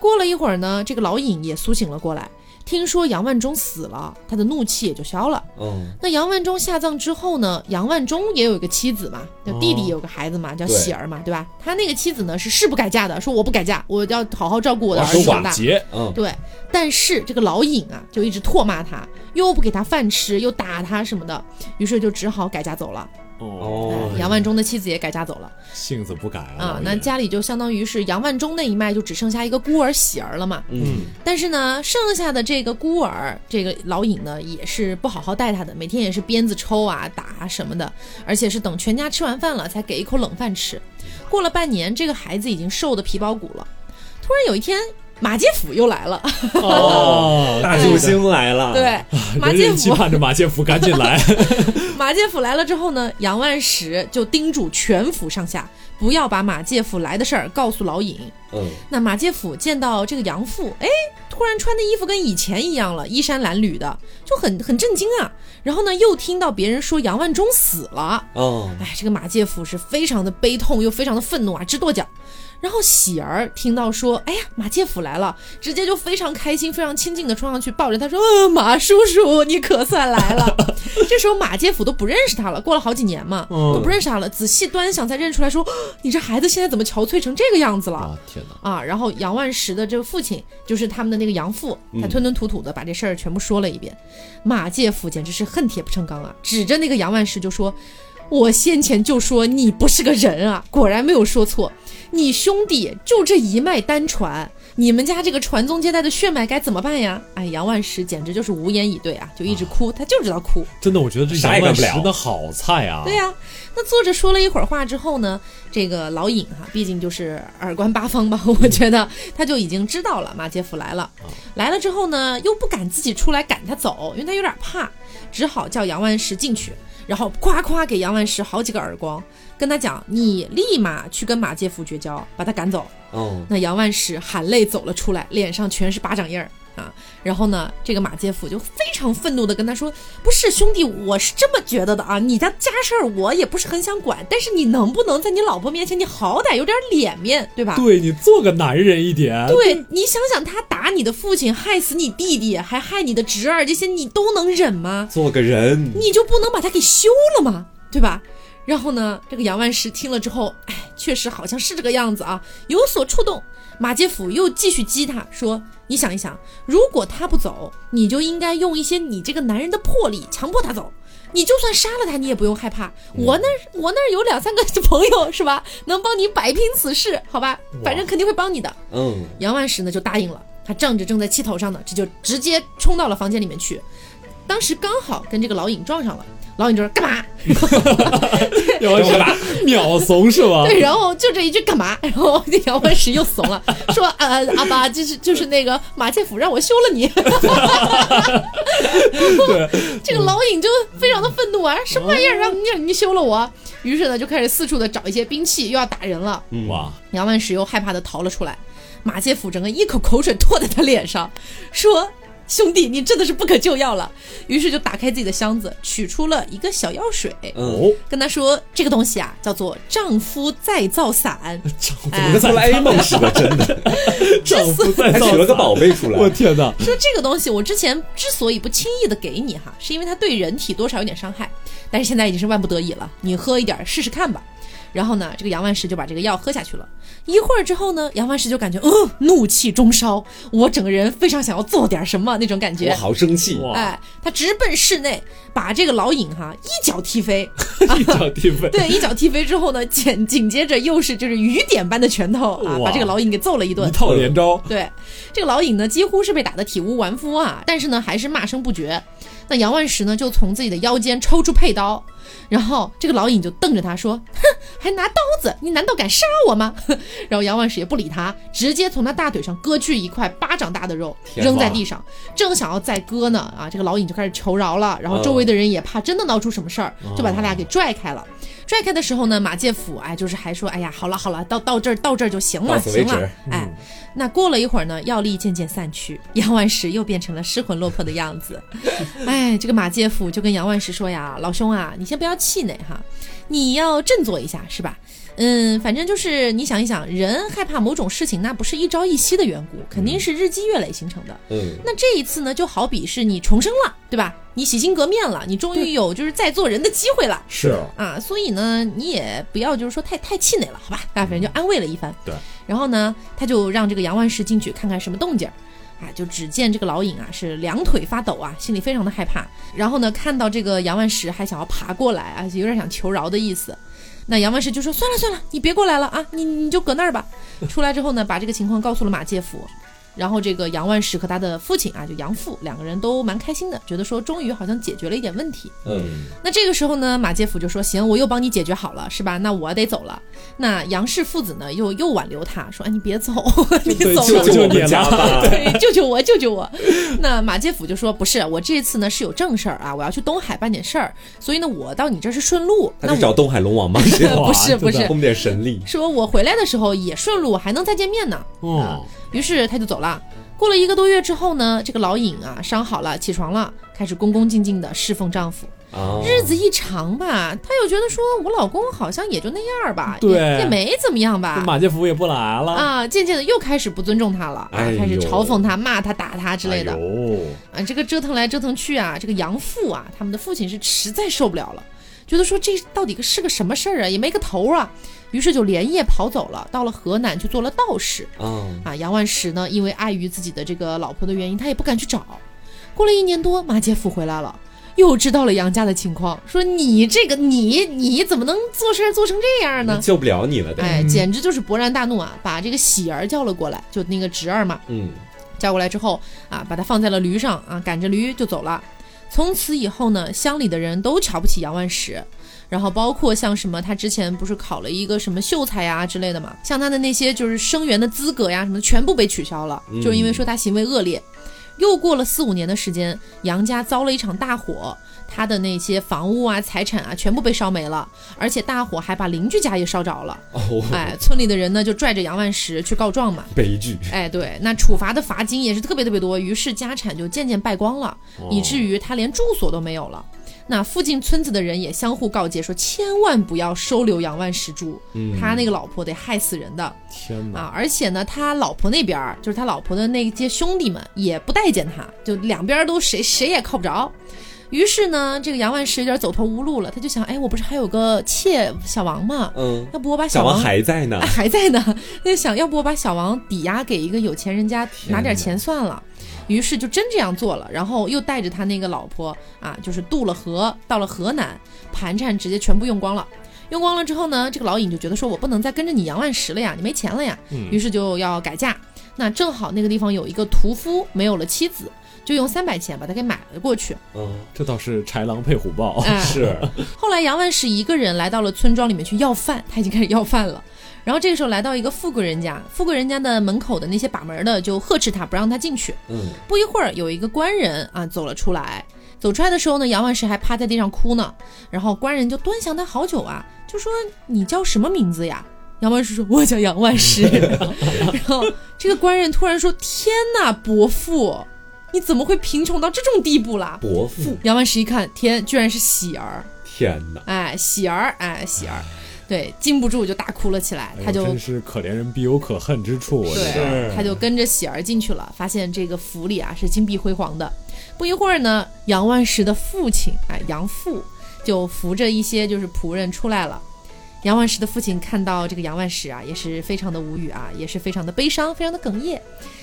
过了一会儿呢，这个老尹也苏醒了过来，听说杨万忠死了，他的怒气也就消了。嗯，那杨万忠下葬之后呢，杨万忠也有一个妻子嘛，就弟弟也有个孩子嘛，叫喜儿嘛，对吧？他那个妻子呢是誓不改嫁的，说我不改嫁，我要好好照顾我的儿子长大。瓦杰，嗯，对，但是这个老尹啊，就一直唾骂他，又不给他饭吃，又打他什么的，于是就只好改嫁走了。哦哎，杨万忠的妻子也改嫁走了。性子不改啊老，那家里就相当于是杨万忠那一脉就只剩下一个孤儿喜儿了嘛。嗯，但是呢，剩下的这个孤儿，这个老尹呢，也是不好好待他的，每天也是鞭子抽啊、打啊什么的，而且是等全家吃完饭了才给一口冷饭吃。过了半年，这个孩子已经瘦得皮包骨了。突然有一天，马介甫又来了。哦，大救星来了。对，马人人期介甫，盼着马介甫赶紧来。马介甫来了之后呢，杨万石就叮嘱全府上下不要把马介甫来的事儿告诉老尹。嗯，那马介甫见到这个杨父，哎，突然穿的衣服跟以前一样了，衣衫褴褛的，就很很震惊啊。然后呢，又听到别人说杨万忠死了，哦，哎，这个马介甫是非常的悲痛，又非常的愤怒啊，直跺脚。然后喜儿听到说，哎呀，马介甫来了，直接就非常开心，非常亲近的冲上去抱着他说，呃，马叔叔，你可算来了。这时候马介甫都不认识他了，过了好几年嘛，嗯都不认识他了。仔细端详才认出来说，你这孩子现在怎么憔悴成这个样子了？啊天哪！啊，然后杨万石的这个父亲就是他们的那个杨父，他吞吞吐吐的把这事儿全部说了一遍。马介甫简直是恨铁不成钢啊，指着那个杨万石就说：“我先前就说你不是个人啊，果然没有说错。你兄弟就这一脉单传，你们家这个传宗接代的血脉该怎么办呀？”哎，杨万石简直就是无言以对啊，就一直哭，他就知道哭。真的，我觉得这杨万石的好菜啊！对呀、那坐着说了一会儿话之后呢，这个老尹哈、毕竟就是耳观八方吧，我觉得他就已经知道了马杰甫来了。来了之后呢，又不敢自己出来赶他走，因为他有点怕，只好叫杨万石进去，然后夸夸给杨万石好几个耳光，跟他讲：“你立马去跟马介甫绝交，把他赶走。”哦，那杨万石含泪走了出来，脸上全是巴掌印儿啊。然后呢，这个马介甫就非常愤怒的跟他说：“不是兄弟，我是这么觉得的啊，你家家事儿我也不是很想管，但是你能不能在你老婆面前，你好歹有点脸面，对吧？”对你做个男人一点。对你想想，他打你的父亲，害死你弟弟，还害你的侄儿，这些你都能忍吗？做个人。你就不能把他给休了吗？对吧？然后呢，这个杨万石听了之后，哎，确实好像是这个样子啊，有所触动。马介甫又继续激他说：“你想一想，如果他不走，你就应该用一些你这个男人的魄力强迫他走。你就算杀了他，你也不用害怕。我那儿我那儿有两三个 朋友是吧，能帮你摆平此事，好吧？反正肯定会帮你的。”嗯，杨万石呢就答应了。他仗着正在气头上呢，这就直接冲到了房间里面去。当时刚好跟这个老尹撞上了，老尹就说干嘛？杨万石秒怂是吗？对，然后就这一句干嘛？然后这杨万石又怂了，说呃阿爸就是就是那个马介甫让我休了你。对，这个老尹就非常的愤怒啊，什么玩意儿让你让你休了我？于是呢就开始四处的找一些兵器，又要打人了。哇，杨万石又害怕的逃了出来，马介甫整个一口口水吐在他脸上，说。兄弟，你真的是不可救药了。于是就打开自己的箱子，取出了一个小药水，哦，跟他说：“这个东西啊，叫做丈夫再造散。丈夫哎跟哆啦 A 梦似的，真的，丈夫再还造取了个宝贝出来。我天哪！说这个东西我之前之所以不轻易的给你哈，是因为它对人体多少有点伤害，但是现在已经是万不得已了，你喝一点试试看吧。然后呢，这个杨万石就把这个药喝下去了。一会儿之后呢，杨万石就感觉，呃，怒气中烧，我整个人非常想要做点什么那种感觉我。好生气，哎，他直奔室内，把这个老尹哈一脚踢飞。一脚踢飞，对，一脚踢飞之后呢，紧紧接着又是就是雨点般的拳头啊，把这个老尹给揍了一顿一。套连招。对，这个老尹呢，几乎是被打得体无完肤啊，但是呢，还是骂声不绝。那杨万石呢，就从自己的腰间抽出佩刀，然后这个老尹就瞪着他说：“哼，还拿刀子，你难道敢杀我吗？” 然后杨万石也不理他，直接从他大腿上割去一块巴掌大的肉，扔在地上，正想要再割呢，啊，这个老尹就开始求饶了，然后周围的人也怕真的闹出什么事儿，就把他俩给拽开了。拽开的时候呢，马介甫哎，就是还说，哎呀，好了好了，到到这儿到这儿就行了，行了止，哎，那过了一会儿呢，药力渐渐散去，杨万石又变成了失魂落魄的样子。哎，这个马介甫就跟杨万石说呀：“老兄啊，你先不要气馁哈，你要振作一下，是吧？嗯，反正就是你想一想，人害怕某种事情，那不是一朝一夕的缘故，肯定是日积月累形成的。嗯，那这一次呢，就好比是你重生了，对吧？你洗心革面了，你终于有就是再做人的机会了。是啊，所以呢，你也不要就是说太太气馁了，好吧？啊，反正就安慰了一番。对。然后呢，他就让这个杨万石进去看看什么动静儿。啊，就只见这个老尹啊是两腿发抖啊，心里非常的害怕。然后呢，看到这个杨万石还想要爬过来啊，有点想求饶的意思。那杨万石就说：“算了算了，你别过来了啊，你你就搁那儿吧。”出来之后呢，把这个情况告诉了马介甫。然后这个杨万石和他的父亲啊，就杨父两个人都蛮开心的，觉得说终于好像解决了一点问题。嗯，那这个时候呢，马介甫就说：“行，我又帮你解决好了，是吧？那我得走了。”那杨氏父子呢，又又挽留他说：“哎，你别走，你对走了救救你家了吧。对，救救 我，救救我！那马介甫就说：“不是，我这次呢是有正事儿啊，我要去东海办点事儿，所以呢，我到你这儿是顺路。那我他去找东海龙王吗？不是不是后面点神力，说我回来的时候也顺路，还能再见面呢。哦，于是他就走了。过了一个多月之后呢，这个老尹啊伤好了，起床了，开始恭恭敬敬的侍奉丈夫。啊，日子一长吧，她又觉得说我老公好像也就那样吧，对也也没怎么样吧。马介甫也不来了啊，渐渐的又开始不尊重他了，开始嘲讽他、骂他、打他之类的。哎啊，这个折腾来折腾去啊，这个杨父啊，他们的父亲是实在受不了了，觉得说这到底个是个什么事儿啊，也没个头啊，于是就连夜跑走了，到了河南去做了道士。啊，啊，杨万石呢，因为碍于自己的这个老婆的原因，他也不敢去找。过了一年多，马介甫回来了，又知道了杨家的情况，说你这个你你怎么能做事做成这样呢？救不了你了，得，哎，简直就是勃然大怒啊！把这个喜儿叫了过来，就那个侄儿嘛，嗯，叫过来之后啊，把他放在了驴上啊，赶着驴就走了。从此以后呢，乡里的人都瞧不起杨万石，然后包括像什么他之前不是考了一个什么秀才呀之类的嘛，像他的那些就是生源的资格呀什么的全部被取消了，嗯就是因为说他行为恶劣。又过了四五年的时间，杨家遭了一场大火，他的那些房屋啊、财产啊全部被烧没了，而且大火还把邻居家也烧着了。哦，哎，村里的人呢就拽着杨万石去告状嘛。悲剧，哎，对，那处罚的罚金也是特别特别多，于是家产就渐渐败光了，以至于他连住所都没有了。那附近村子的人也相互告诫说，千万不要收留杨万石住，嗯他那个老婆得害死人的天哪！啊！而且呢，他老婆那边儿就是他老婆的那些兄弟们也不待见他，就两边都谁谁也靠不着。于是呢，这个杨万石有点走投无路了，他就想，哎，我不是还有个妾小王吗？嗯，要不我把小王王还在呢啊，还在呢，他就想要不我把小王抵押给一个有钱人家拿点钱算了。于是就真这样做了，然后又带着他那个老婆啊，就是渡了河，到了河南，盘缠直接全部用光了。用光了之后呢，这个老尹就觉得说，我不能再跟着你杨万石了呀，你没钱了呀，于是就要改嫁。那正好那个地方有一个屠夫没有了妻子，就用三百钱把他给买了过去。嗯，这倒是豺狼配虎豹。哎，是，后来杨万石一个人来到了村庄里面去要饭，他已经开始要饭了。然后这个时候来到一个富贵人家，富贵人家的门口的那些把门的就呵斥他，不让他进去。嗯，不一会儿，有一个官人啊走了出来。走出来的时候呢，杨万石还趴在地上哭呢。然后官人就端详他好久啊，就说：“你叫什么名字呀？”杨万石说：“我叫杨万石。”然后这个官人突然说：“天哪，伯父，你怎么会贫穷到这种地步啦伯父，？”杨万石一看，天，居然是喜儿。天哪，哎，喜儿，哎，喜儿，对，禁不住就大哭了起来。他就真是可怜人必有可恨之处。我觉得对，他就跟着喜儿进去了，发现这个府里啊是金碧辉煌的。不一会儿呢，杨万石的父亲，哎，杨父就扶着一些就是仆人出来了。杨万石的父亲看到这个杨万石啊，也是非常的无语啊，也是非常的悲伤，非常的哽咽。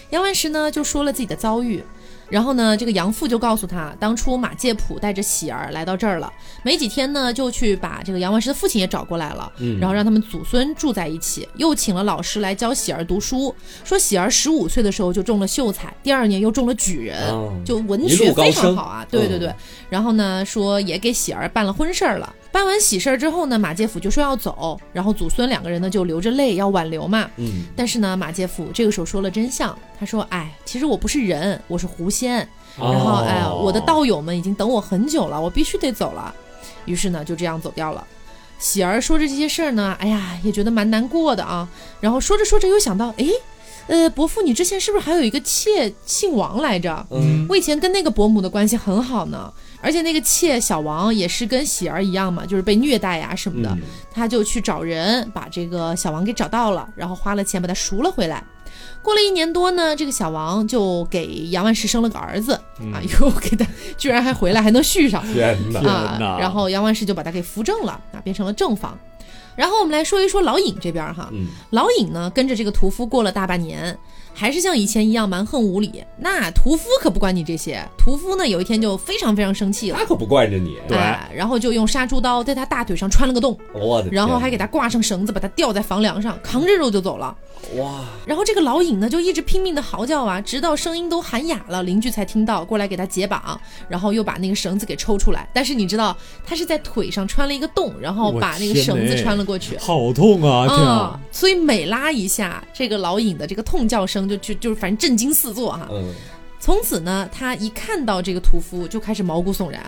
杨万石呢就说了自己的遭遇，然后呢，这个杨父就告诉他，当初马介甫带着喜儿来到这儿了，没几天呢，就去把这个杨万石的父亲也找过来了，嗯然后让他们祖孙住在一起，又请了老师来教喜儿读书，说喜儿十五岁的时候就中了秀才，第二年又中了举人，哦就文一学非常好啊，对对对。然后呢，说也给喜儿办了婚事儿了。办完喜事儿之后呢，马介甫就说要走，然后祖孙两个人呢就流着泪要挽留嘛。嗯，但是呢，马介甫这个时候说了真相，他说：“哎，其实我不是人，我是狐仙。然后哎，哦我的道友们已经等我很久了，我必须得走了。”于是呢，就这样走掉了。喜儿说着这些事儿呢，哎呀，也觉得蛮难过的啊。然后说着说着又想到，哎，呃，伯父，你之前是不是还有一个妾姓王来着？嗯，我以前跟那个伯母的关系很好呢，而且那个妾小王也是跟喜儿一样嘛，就是被虐待呀、什么的。嗯他就去找人把这个小王给找到了，然后花了钱把他赎了回来。过了一年多呢，这个小王就给杨万石生了个儿子、啊，又 给他居然还回来还能续上天哪，天啊哪，然后杨万石就把他给扶正了啊，变成了正房。然后我们来说一说老尹这边哈，嗯，老尹呢跟着这个屠夫过了大半年，还是像以前一样蛮横无理。那屠夫可不管你这些，屠夫呢有一天就非常非常生气了，他可不惯着你，对哎然后就用杀猪刀在他大腿上穿了个洞，我的天，然后还给他挂上绳子，把他吊在房梁上，扛着肉就走了。哇，然后这个老尹呢就一直拼命的嚎叫啊，直到声音都喊哑了，邻居才听到过来给他解绑，然后又把那个绳子给抽出来。但是你知道他是在腿上穿了一个洞，然后把那个绳子穿了过去。好痛啊！天啊！所以每拉一下，这个老尹的这个痛叫声就就就是反正震惊四座哈。嗯，从此呢，他一看到这个屠夫就开始毛骨悚然。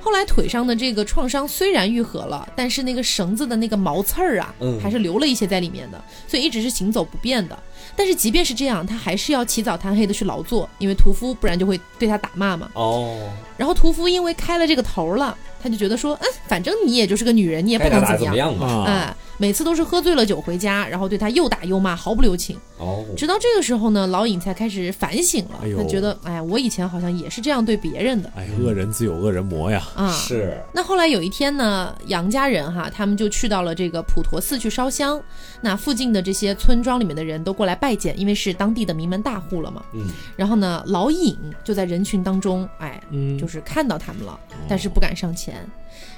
后来腿上的这个创伤虽然愈合了，但是那个绳子的那个毛刺儿啊，嗯还是留了一些在里面的，所以一直是行走不便的。但是即便是这样，他还是要起早贪黑的去劳作，因为屠夫不然就会对他打骂嘛。哦，然后屠夫因为开了这个头了，他就觉得说，嗯，反正你也就是个女人，你也不能怎么样。嘛？啊，哎，每次都是喝醉了酒回家，然后对他又打又骂，毫不留情。哦，直到这个时候呢，老尹才开始反省了，哎他觉得，哎呀，我以前好像也是这样对别人的哎，恶人自有恶人磨呀！啊。是，那后来有一天呢，杨家人哈，他们就去到了这个普陀寺去烧香。那附近的这些村庄里面的人都过来拜见，因为是当地的名门大户了嘛。嗯，然后呢，老尹就在人群当中，哎，嗯就是看到他们了，但是不敢上前。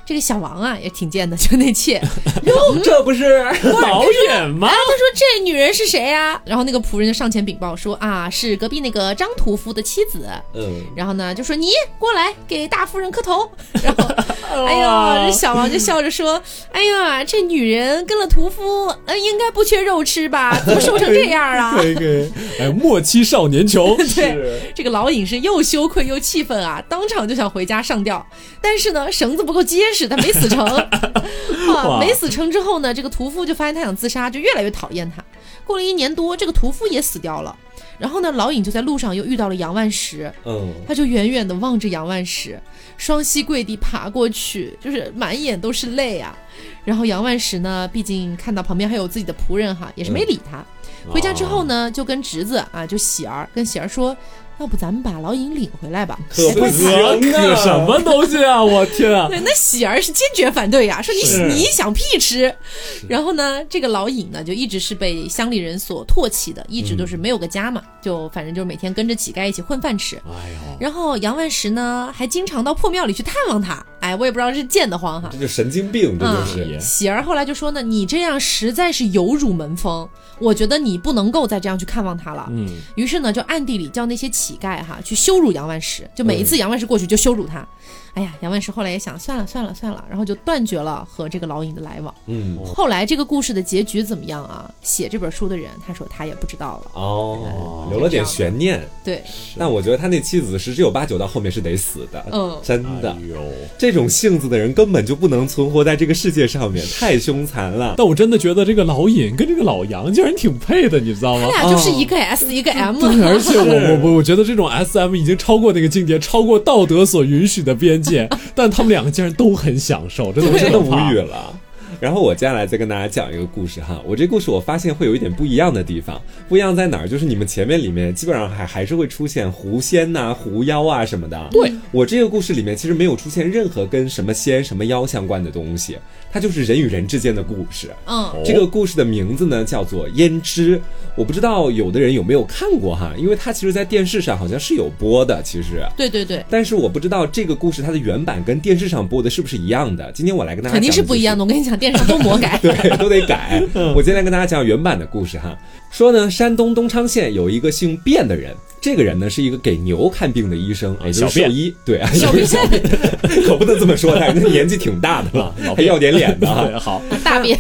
这个小王啊，也挺贱的，就那妾，这不是导演吗？他说这女人是谁呀、然后那个仆人就上前禀报说啊，是隔壁那个张屠夫的妻子。嗯，然后呢，就说你过来给大夫人磕头。然后，哎呦，这小王就笑着说：“哎呀，这女人跟了屠夫，呃，应该不缺肉吃吧？怎么瘦成这样啊 对对，哎，莫欺少年穷。？”对，这个老尹是又羞愧又气愤啊，当场就想回家上吊，但是呢，绳子不够结实，他没死成。啊，没死成之后呢，这个屠夫就发现他想自杀，就越来越讨厌他。过了一年多，这个屠夫也死掉了。然后呢，老尹就在路上又遇到了杨万石，嗯，他就远远的望着杨万石，双膝跪地爬过去，就是满眼都是泪啊。然后杨万石呢，毕竟看到旁边还有自己的仆人哈，也是没理他。回家之后呢，就跟侄子啊，就喜儿跟喜儿说，要不咱们把老尹领回来吧？可不哎行啊可什么东西啊！我天啊！对，那喜儿是坚决反对呀，说你你想屁吃。然后呢，这个老尹呢，就一直是被乡里人所唾弃的，一直都是没有个家嘛，就反正就是每天跟着乞丐一起混饭吃。哎呦，然后杨万石呢，还经常到破庙里去探望他，哎，我也不知道是贱得慌哈这。就神经病，这就嗯是。喜儿后来就说呢，你这样实在是有辱门风，我觉得你不能够再这样去看望他了。嗯，于是呢，就暗地里叫那些乞丐哈去羞辱杨万石，就每一次杨万石过去就羞辱他。哎呀，杨万石后来也想，算了算了算了，然后就断绝了和这个老尹的来往。嗯，后来这个故事的结局怎么样啊？写这本书的人他说他也不知道了。哦，留了点悬念。对，但我觉得他那妻子十之有八九到后面是得死的，嗯真的哎。呦。这种性子的人根本就不能存活在这个世界上面，太凶残了。但我真的觉得这个老尹跟这个老杨竟然挺配的，你知道吗他？俩就是一个 S 一个 M。对，而且我我我我觉得这种 S M 已经超过那个境界，超过道德所允许的边界，但他们两个竟然都很享受，真的我真的无语了。然后我接下来再跟大家讲一个故事哈，我这故事我发现会有一点不一样的地方，不一样在哪儿？就是你们前面里面基本上还还是会出现狐仙呐、狐妖啊什么的。对我这个故事里面其实没有出现任何跟什么仙、什么妖相关的东西，它就是人与人之间的故事。嗯，这个故事的名字呢叫做《胭脂》，我不知道有的人有没有看过哈，因为它其实，在电视上好像是有播的，其实。对对对，但是我不知道这个故事它的原版跟电视上播的是不是一样的。今天我来跟大家肯定是是不一样的。我跟你讲，电视上都魔改。对，都得改。我今天来跟大家讲原版的故事哈。说呢，山东东昌县有一个姓卞的人，这个人呢是一个给牛看病的医生，也就是兽医。对 啊，小便小卞，可不能这么说，他人家年纪挺大的了，老还要点脸的啊。对，好，大便，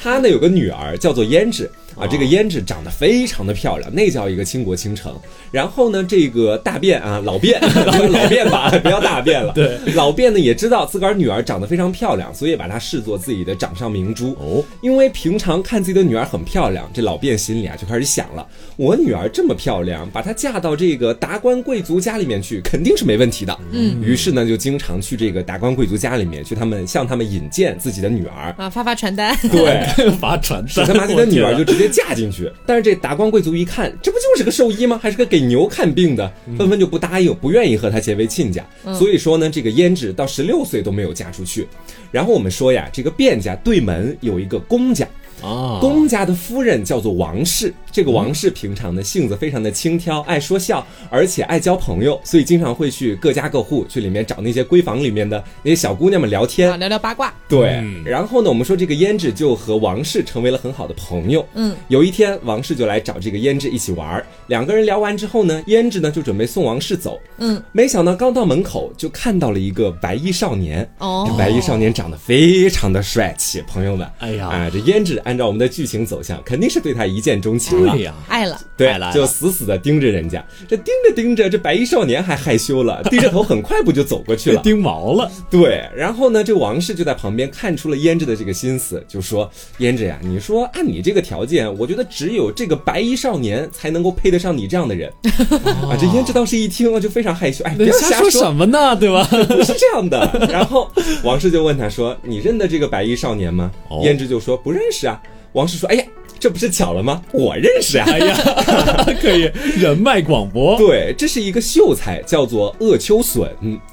他呢有个女儿叫做胭脂啊，这个胭脂长得非常的漂亮，那叫一个倾国倾城。然后呢，这个大便啊，老卞，老便吧，不要大便了。对，老便呢也知道自个儿女儿长得非常漂亮，所以把她视作自己的掌上明珠。哦，因为平常看自己的女儿很漂亮，这老便心里啊就开始想了：我女儿这么漂亮，把她嫁到这个达官贵族家里面去，肯定是没问题的。嗯，于是呢，就经常去这个达官贵族家里面，去他们向他们引荐自己的女儿。啊，发发传单。对，发传使单，他把自己的女儿就直接嫁进去。但是这达官贵族一看，这不就是个兽医吗？还是个给牛看病的，纷纷就不答应，不愿意和他结为亲家。所以说呢，这个胭脂到十六岁都没有嫁出去。然后我们说呀，这个卞家对门有一个公家，啊，公家的夫人叫做王氏。这个王氏平常呢性子非常的轻佻，爱说笑，而且爱交朋友，所以经常会去各家各户去里面找那些闺房里面的那些小姑娘们聊天啊，。聊聊八卦。对，嗯然后呢，我们说这个胭脂就和王氏成为了很好的朋友。嗯，有一天，王氏就来找这个胭脂一起玩儿，两个人聊完之后呢，胭脂呢就准备送王氏走，嗯，没想到刚到门口就看到了一个白衣少年。哦这白衣少年长得非常的帅气，朋友们，哎呀啊，这胭脂按照我们的剧情走向，肯定是对他一见钟情了。对呀，爱了。对了就死死的盯着人家，这盯着盯着，这白衣少年还害羞了，低着头，很快不就走过去了。盯毛了，对，然后呢，这王氏就在旁边看出了胭脂的这个心思，就说：“胭脂呀，你说按你这个条件，我觉得只有这个白衣少年才能够配得上你这样的人。啊，这胭脂倒是一听就非常害羞，哎，不要瞎说什么呢？对吧？不是这样的。然后王氏就问他说：“你认得这个白衣少年吗？”哦胭脂就说：“不认识啊。”王氏说：“哎呀，这不是巧了吗？我认识啊。”哎呀，可以人脉广博，对，这是一个秀才，叫做鄂秋笋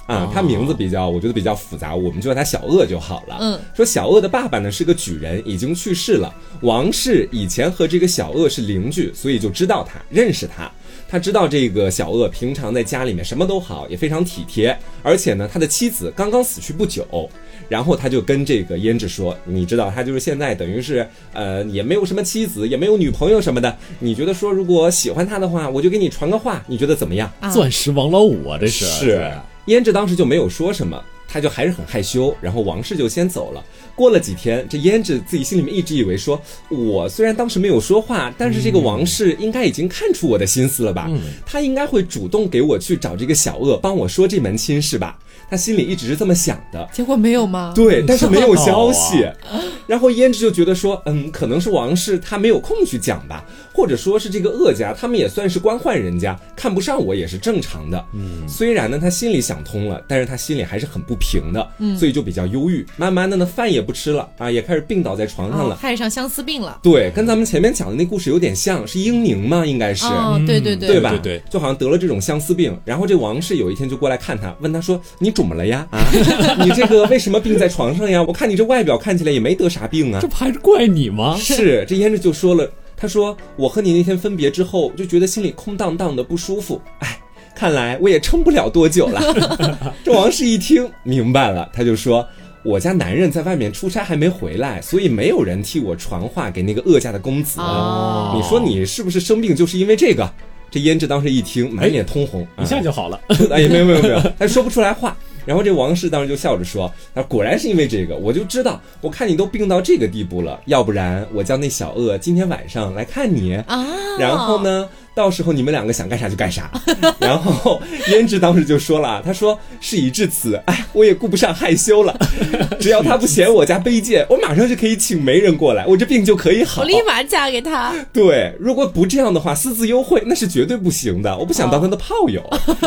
啊哦，他名字比较，我觉得比较复杂，我们就叫他小鄂就好了。嗯，说小鄂的爸爸呢是个举人，已经去世了。王氏以前和这个小鄂是邻居，所以就知道他，认识他。他知道这个小鄂平常在家里面什么都好，也非常体贴，而且呢，他的妻子刚刚死去不久。然后他就跟这个胭脂说：“你知道，他就是现在等于是，呃，也没有什么妻子，也没有女朋友什么的。你觉得说，如果喜欢他的话，我就给你传个话，你觉得怎么样？”啊钻石王老五啊，这是是，胭脂当时就没有说什么，他就还是很害羞，然后王氏就先走了。过了几天，这胭脂自己心里面一直以为说，我虽然当时没有说话，但是这个王氏应该已经看出我的心思了吧？他应该会主动给我去找这个小鄂帮我说这门亲事吧？他心里一直是这么想的。结果没有吗？对，但是没有消息好。然后胭脂就觉得说，嗯，可能是王氏他没有空去讲吧，或者说是这个鄂家他们也算是官宦人家，看不上我也是正常的。嗯，虽然呢他心里想通了，但是他心里还是很不平的，嗯，所以就比较忧郁。慢慢的呢，饭也不吃了啊，也开始病倒在床上哦了。害上相思病了。对，跟咱们前面讲的那故事有点像，是英宁吗？应该是。哦，对对对吧？对对就好像得了这种相思病，然后这王氏有一天就过来看他，问他说：“你肿么了呀？啊，你这个为什么病在床上呀？我看你这外表看起来也没得啥病啊这。不还是怪你吗？是，这胭脂就说了，他说我和你那天分别之后，就觉得心里空荡荡的不舒服，哎。看来我也撑不了多久了。这王氏一听明白了，他就说。我家男人在外面出差还没回来，所以没有人替我传话给那个恶家的公子。哦你说你是不是生病就是因为这个？这胭脂当时一听，满脸通红，一下就好了。哎呀，没有没有没有，他说不出来话。然后这王氏当时就笑着说：“他说果然是因为这个，我就知道，我看你都病到这个地步了，要不然我叫那小恶今天晚上来看你，啊，然后？呢，到时候你们两个想干啥就干啥。”然后胭脂当时就说了：“他说事已至此，哎，我也顾不上害羞了，只要他不嫌我家卑贱，我马上就可以请媒人过来，我这病就可以好。”我立马嫁给他。对，如果不这样的话，私自幽会那是绝对不行的。我不想当他的炮友。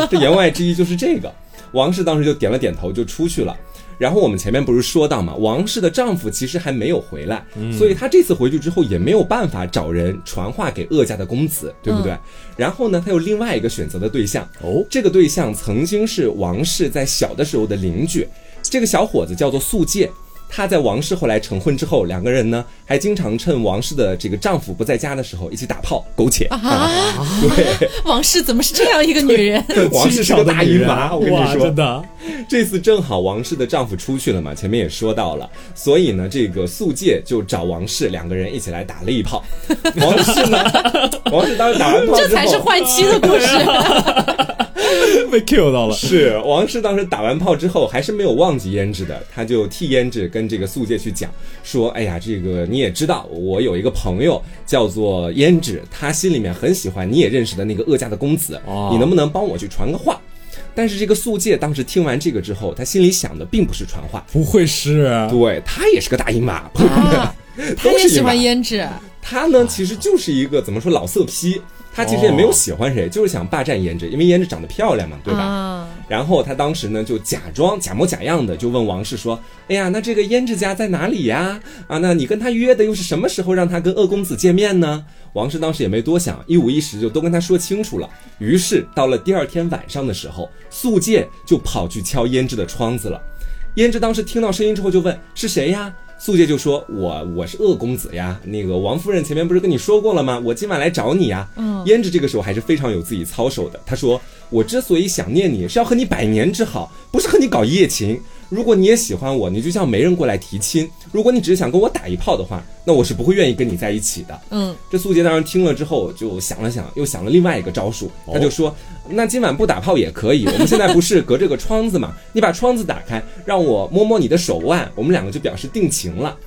这言外之意就是这个。王氏当时就点了点头，就出去了。然后我们前面不是说到嘛，王氏的丈夫其实还没有回来，所以她这次回去之后也没有办法找人传话给鄂家的公子，对不对？然后呢，她有另外一个选择的对象，哦，这个对象曾经是王氏在小的时候的邻居，这个小伙子叫做素介。他在王氏后来成婚之后，两个人呢还经常趁王氏的这个丈夫不在家的时候一起打炮苟且。啊，对，王氏怎么是这样一个女人？王氏是个大姨妈，我跟，你说真，的，这次正好王氏的丈夫出去了嘛，前面也说到了，所以呢，这个素介就找王氏两个人一起来打了一炮。王氏呢，王氏当时打完炮之后，这才是换妻的故事。被 Q 到了。是王氏当时打完炮之后，还是没有忘记胭脂的，他就替胭脂跟这个素介去讲说：“哎呀，这个你也知道，我有一个朋友叫做胭脂，他心里面很喜欢你也认识的那个鄂家的公子，哦你能不能帮我去传个话？”但是这个素介当时听完这个之后，他心里想的并不是传话，不会是？对他也是个大姨妈，啊他 都是姨妈也喜欢。胭脂，他呢，其实就是一个怎么说老色批，他其实也没有喜欢谁，就是想霸占胭脂，因为胭脂长得漂亮嘛，对吧？啊，然后他当时呢就假装假模假样的就问王氏说：“哎呀，那这个胭脂家在哪里呀？啊，那你跟他约的又是什么时候让他跟鄂公子见面呢？”王氏当时也没多想，一五一十就都跟他说清楚了。于是到了第二天晚上的时候，素介就跑去敲胭脂的窗子了。胭脂当时听到声音之后就问：“是谁呀？”素介就说：“我我是鄂公子呀，那个王夫人前面不是跟你说过了吗？我今晚来找你呀。”嗯胭脂这个时候还是非常有自己操守的。她说：“我之所以想念你，是要和你百年之好，不是和你搞一夜情。如果你也喜欢我，你就像媒人过来提亲；如果你只是想跟我打一炮的话，那我是不会愿意跟你在一起的。”嗯，这素洁当然听了之后，就想了想，又想了另外一个招数，他就说：“那今晚不打炮也可以，我们现在不是隔着个窗子嘛？你把窗子打开，让我摸摸你的手腕，我们两个就表示定情了。”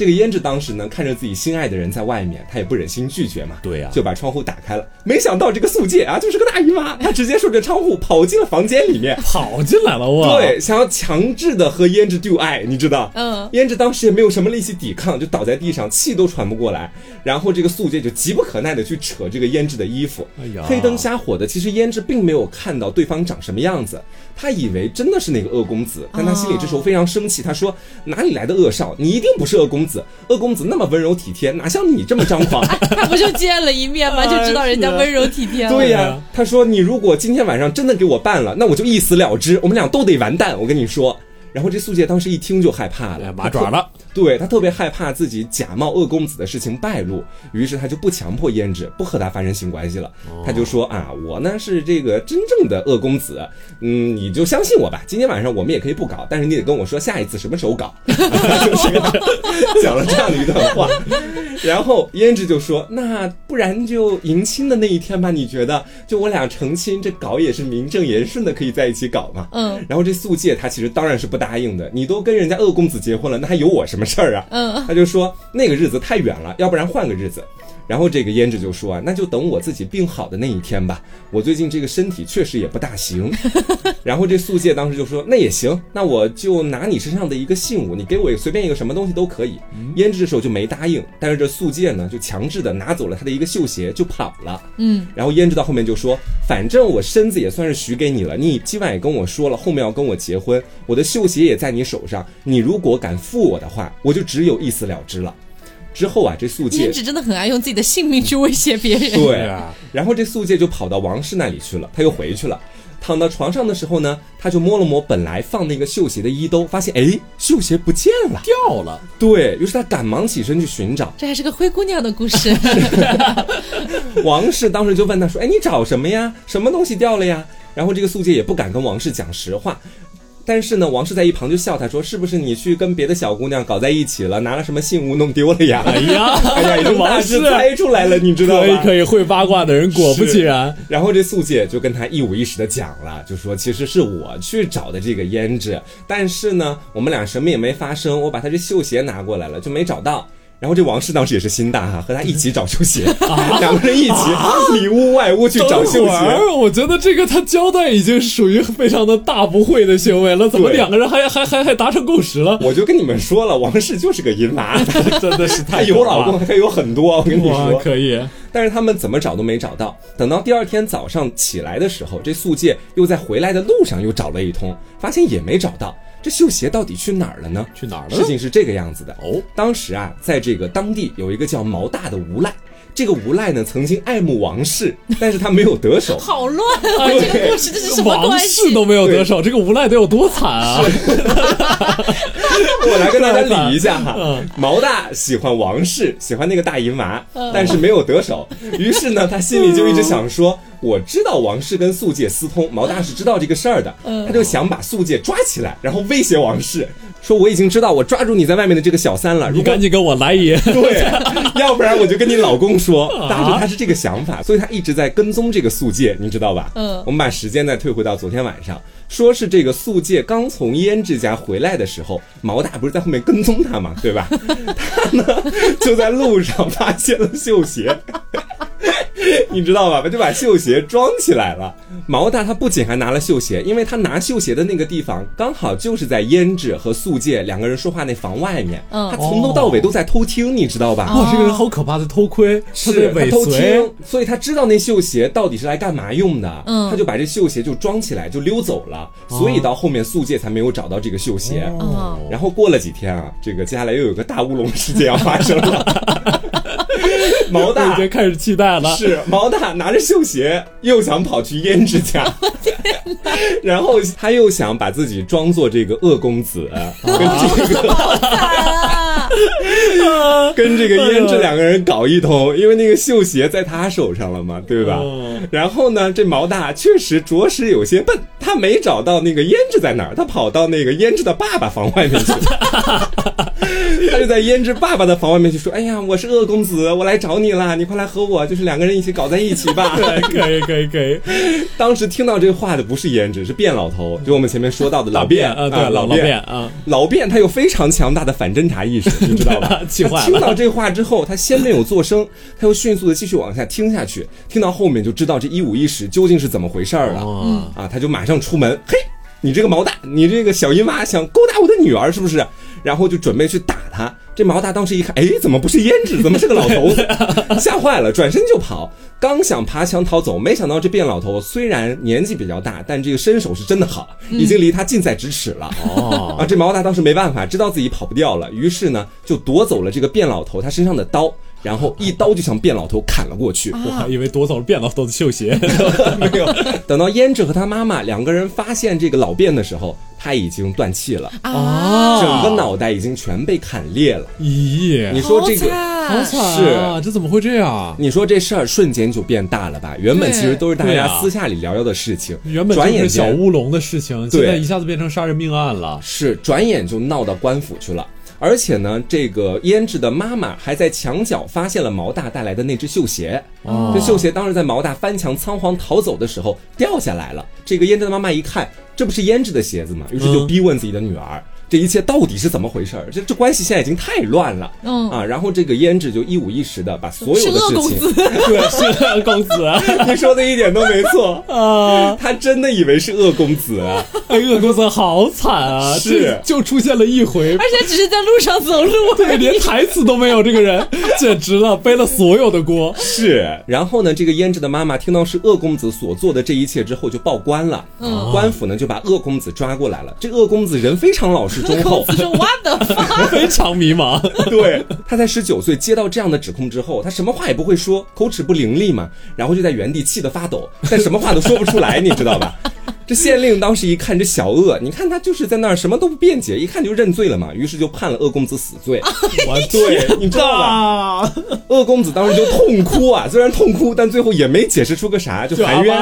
这个胭脂当时呢，看着自己心爱的人在外面，她也不忍心拒绝嘛，对呀就把窗户打开了。没想到这个素介啊，就是个大姨妈，她直接顺着窗户跑进了房间里面，跑进来了哇！对，想要强制的和胭脂 do 爱，你知道？嗯胭脂当时也没有什么力气抵抗，就倒在地上，气都喘不过来。然后这个素介就急不可耐的去扯这个胭脂的衣服，哎呀黑灯瞎火的。其实胭脂并没有看到对方长什么样子，她以为真的是那个恶公子，但他心里这时候非常生气，他说：“哪里来的恶少？你一定不是恶公子，恶公子那么温柔体贴，哪像你这么张狂？” 他不就见了一面吗？就知道人家温柔体贴了。对呀、啊他说你如果今天晚上真的给我办了，那我就一死了之，我们俩都得完蛋。我跟你说。然后这素介当时一听就害怕了，哎麻爪了。对他特别害怕自己假冒鄂公子的事情败露，于是他就不强迫胭脂，不和他发生性关系了。他就说啊，我呢是这个真正的鄂公子，嗯，你就相信我吧。今天晚上我们也可以不搞，但是你得跟我说下一次什么时候搞，就 是讲了这样的一段话。然后胭脂就说：“那不然就迎亲的那一天吧？你觉得？就我俩成亲，这搞也是名正言顺的，可以在一起搞嘛？”嗯然后这素介他其实当然是不答应的，你都跟人家鄂公子结婚了，那还有我什么事儿啊？嗯，他就说那个日子太远了，要不然换个日子。然后这个胭脂就说啊，那就等我自己病好的那一天吧。我最近这个身体确实也不大行。然后这素戒当时就说那也行，那我就拿你身上的一个信物，你给我随便一个什么东西都可以。胭脂这时候就没答应，但是这素戒呢就强制的拿走了他的一个绣鞋就跑了。嗯，然后胭脂到后面就说，反正我身子也算是许给你了，你今晚也跟我说了后面要跟我结婚，我的绣鞋也在你手上，你如果敢负我的话，我就只有一死了之了。之后啊，这素介胭脂真的很爱用自己的性命去威胁别人。对啊，然后这素介就跑到王氏那里去了，他又回去了。躺到床上的时候呢，他就摸了摸本来放那个绣鞋的衣兜，发现哎，绣鞋不见了。掉了，对于是，他赶忙起身去寻找。这还是个灰姑娘的故事。王氏当时就问他说：“哎，你找什么呀？什么东西掉了呀？”然后这个素介也不敢跟王氏讲实话。但是呢，王氏在一旁就笑他说：“是不是你去跟别的小姑娘搞在一起了，拿了什么信物弄丢了呀？”哎呀，哎呀，已经大王氏致猜出来了，你知道吗？可以可以，会八卦的人果不其然，然后这素姐就跟他一五一十的讲了，就说其实是我去找的这个胭脂，但是呢，我们俩什么也没发生，我把他这绣鞋拿过来了，就没找到。然后这王氏当时也是心大哈，和他一起找绣鞋，两个人一起 里屋外屋去找绣鞋。儿我觉得这个他交代已经属于非常的大不会的行为了，怎么两个人还还还还达成共识了？我就跟你们说了，王氏就是个淫娃，真的是她太有老公，还有很多。我跟你，说，可以，但是他们怎么找都没找到。等到第二天早上起来的时候，这素介又在回来的路上又找了一通，发现也没找到。这绣鞋到底去哪儿了呢？去哪儿了事情是这个样子的哦，当时啊，在这个当地有一个叫毛大的无赖。这个无赖呢，曾经爱慕王氏，但是他没有得手。好乱啊！这个故事这是什么王关系？氏都没有得手，这个无赖得有多惨啊！我来跟大家理一下哈嗯，毛大喜欢王氏，喜欢那个大淫娃，但是没有得手。于是呢，他心里就一直想说，我知道王氏跟素介私通，毛大是知道这个事儿的，他就想把素介抓起来，然后威胁王氏，说我已经知道我抓住你在外面的这个小三了，你赶紧跟我来一，对，要不然我就跟你老公说，啊当时他是这个想法，所以他一直在跟踪这个素介，你知道吧？嗯我们把时间再退回到昨天晚上，说是这个素介刚从胭脂家回来的时候，毛大不是在后面跟踪他嘛，对吧？他呢就在路上发现了绣鞋。你知道吧？就把绣鞋装起来了。毛大他不仅还拿了绣鞋，因为他拿绣鞋的那个地方刚好就是在胭脂和素介两个人说话那房外面。嗯他从头到尾都在偷听，你知道吧？哇，这个人好可怕的偷窥，是尾他偷随听，，所以他知道那绣鞋到底是来干嘛用的。嗯他就把这绣鞋就装起来就溜走了，所以到后面素介才没有找到这个绣鞋。哦然后过了几天啊，这个接下来又有个大乌龙事件要发生了。毛大已经开始期待了。是毛大拿着绣鞋，又想跑去胭脂家，然后他又想把自己装作这个恶公子，跟这个啊！跟这个胭脂两个人搞一通，因为那个绣鞋在他手上了嘛，对吧？哦。然后呢，这毛大确实着实有些笨，他没找到那个胭脂在哪儿，他跑到那个胭脂的爸爸房外面去，他就在胭脂爸爸的房外面去说：“哎呀，我是恶公子，我来找你了，你快来和我，就是两个人一起搞在一起吧。”对，可以可以可以，当时听到这话的不是胭脂，是卞老头，就我们前面说到的老卞啊，对，老老卞啊，老卞他有非常强大的反侦查意识，你知道吧？气坏了听到这话之后，他先没有作声，他又迅速的继续往下听下去，听到后面就知道这一五一十究竟是怎么回事儿了、哦，啊！他就马上出门，嘿，你这个毛蛋，你这个小姨妈想勾搭我的女儿是不是？然后就准备去打他。这毛大当时一看，哎，怎么不是胭脂，怎么是个老头子？吓坏了，转身就跑。刚想爬墙逃走，没想到这卞老头虽然年纪比较大，但这个身手是真的好，已经离他近在咫尺了。哦，啊，这毛大当时没办法，知道自己跑不掉了，于是呢就夺走了这个卞老头他身上的刀，然后一刀就向卞老头砍了过去。我还以为夺走了卞老头的绣鞋，没有，等到胭脂和他妈妈两个人发现这个老卞的时候，他已经断气了，啊！整个脑袋已经全被砍裂了。咦，你说这个，好惨啊，这怎么会这样？你说这事儿瞬间就变大了吧？原本其实都是大家私下里聊聊的事情，原本转眼就是小乌龙的事情，对现在一下子变成杀人命案了。是转眼就闹到官府去了。而且呢，这个胭脂的妈妈还在墙角发现了毛大带来的那只绣鞋。哦这绣鞋当时在毛大翻墙仓皇逃走的时候掉下来了。这个胭脂的妈妈一看，这不是胭脂的鞋子吗？于是就嗯逼问自己的女儿。这一切到底是怎么回事儿？这这关系现在已经太乱了，嗯啊，然后这个胭脂就一五一十的把所有的事情，恶公子，对，是恶公子 你说的一点都没错，啊，他真的以为是恶公子啊，哎恶公子好惨啊！是就出现了一回，而且只是在路上走路。对，连台词都没有，这个人简直了，背了所有的锅。是，然后呢，这个胭脂的妈妈听到是恶公子所做的这一切之后，就报官了。嗯官府呢就把恶公子抓过来了。这恶公子人非常老实忠厚公子，说：“我的妈！非常迷茫，对，他在十九岁接到这样的指控之后，他什么话也不会说，口齿不伶俐嘛，然后就在原地气得发抖，但什么话都说不出来，你知道吧？这县令当时一看这小恶，你看他就是在那儿什么都不辩解，一看就认罪了嘛，于是就判了恶公子死罪。我对，你知道吧？啊，鄂公子当时就痛哭啊，虽然痛哭，但最后也没解释出个啥，就就含冤。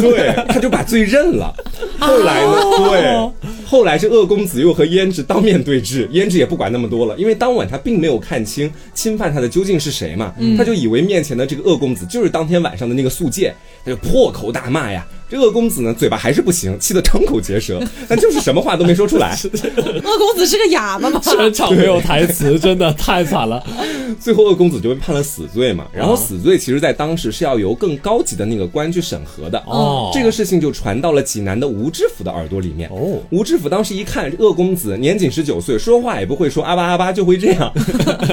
对，他就把罪认了。后来呢？哦对，后来这恶公子又和胭脂当面对质，胭脂也不管那么多了，因为当晚他并没有看清侵犯他的究竟是谁嘛，他就以为面前的这个恶公子就是当天晚上的那个素介，他就破口大骂呀。这鄂公子呢，嘴巴还是不行，气得张口结舌，但就是什么话都没说出来。鄂公子是个哑巴吗？全场 没有台词，真的太惨了。最后鄂公子就被判了死罪嘛。然后死罪其实在当时是要由更高级的那个官去审核的。哦这个事情就传到了济南的吴知府的耳朵里面。哦吴知府当时一看，这鄂公子年仅十九岁，说话也不会说，阿巴阿巴就会这样，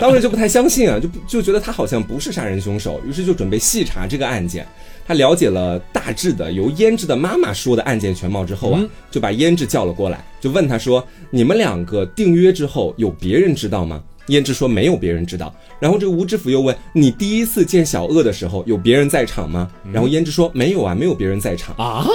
当时就不太相信啊，就不就觉得他好像不是杀人凶手，于是就准备细查这个案件。他了解了大致的由胭脂的妈妈说的案件全貌之后啊，就把胭脂叫了过来，就问他说：“你们两个订约之后，有别人知道吗？”胭脂说没有别人知道。然后这个吴知府又问：“你第一次见小鄂的时候，有别人在场吗？”然后胭脂说：“没有啊，没有别人在场。”啊，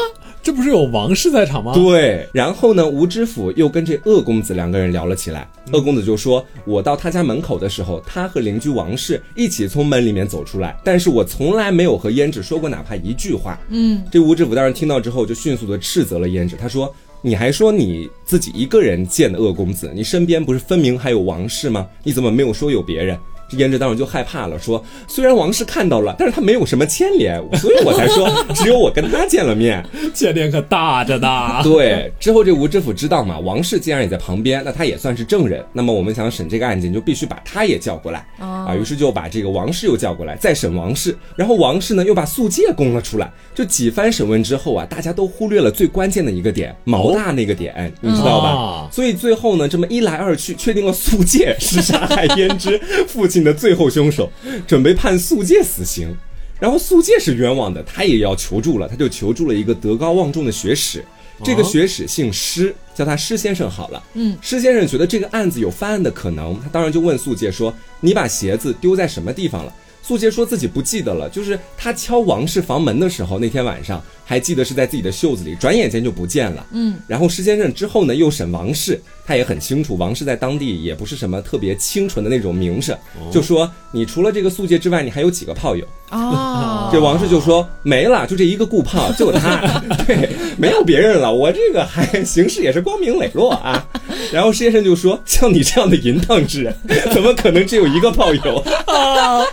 这不是有王氏在场吗？对，然后呢，吴知府又跟这鄂公子两个人聊了起来。鄂公子就说：“我到他家门口的时候，他和邻居王氏一起从门里面走出来，但是我从来没有和胭脂说过哪怕一句话。”嗯，这吴知府当时听到之后，就迅速的斥责了胭脂，他说。你还说你自己一个人见的鄂公子，你身边不是分明还有王氏吗？你怎么没有说有别人？这胭脂当时就害怕了，说虽然王氏看到了，但是他没有什么牵连，所以我才说只有我跟他见了面。牵连可大着呢。对，之后这吴知府知道嘛，王氏既然也在旁边，那他也算是证人。那么我们想审这个案件，就必须把他也叫过来、哦啊。于是就把这个王氏又叫过来，再审王氏。然后王氏呢又把素介供了出来。就几番审问之后啊，大家都忽略了最关键的一个点，毛大那个点，你知道吧？啊所以最后呢，这么一来二去，确定了素介是杀害胭脂父亲的最后凶手，准备判素介死刑。然后素介是冤枉的，他也要求助了，他就求助了一个德高望重的学史。这个学史姓施，叫他施先生好了。嗯，施先生觉得这个案子有翻案的可能，他当然就问素介说：“你把鞋子丢在什么地方了？”素洁说自己不记得了，就是他敲王氏房门的时候，那天晚上还记得是在自己的袖子里，转眼间就不见了。嗯，然后施先生之后呢，又审王氏，他也很清楚，王氏在当地也不是什么特别清纯的那种名声，就说你除了这个素洁之外，你还有几个炮友？哦，这王氏就说没了，就这一个顾炮，就他，对，没有别人了。我这个还行事也是光明磊落啊。然后施先生就说，像你这样的淫荡之人，怎么可能只有一个炮友？啊！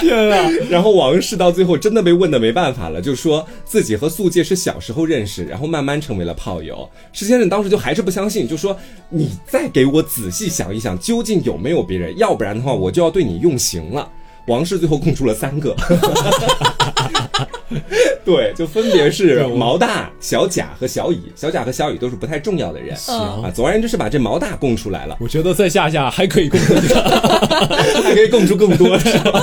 天啊！然后王氏到最后真的被问的没办法了，就说自己和素介是小时候认识，然后慢慢成为了炮友。施先生当时就还是不相信，就说你再给我仔细想一想，究竟有没有别人？要不然的话，我就要对你用刑了。王氏最后供出了三个，对，就分别是毛大、小贾和小乙。小贾和小乙都是不太重要的人啊。总而言之是把这毛大供出来了，我觉得在下下还可以供。还可以供出更多，是吧？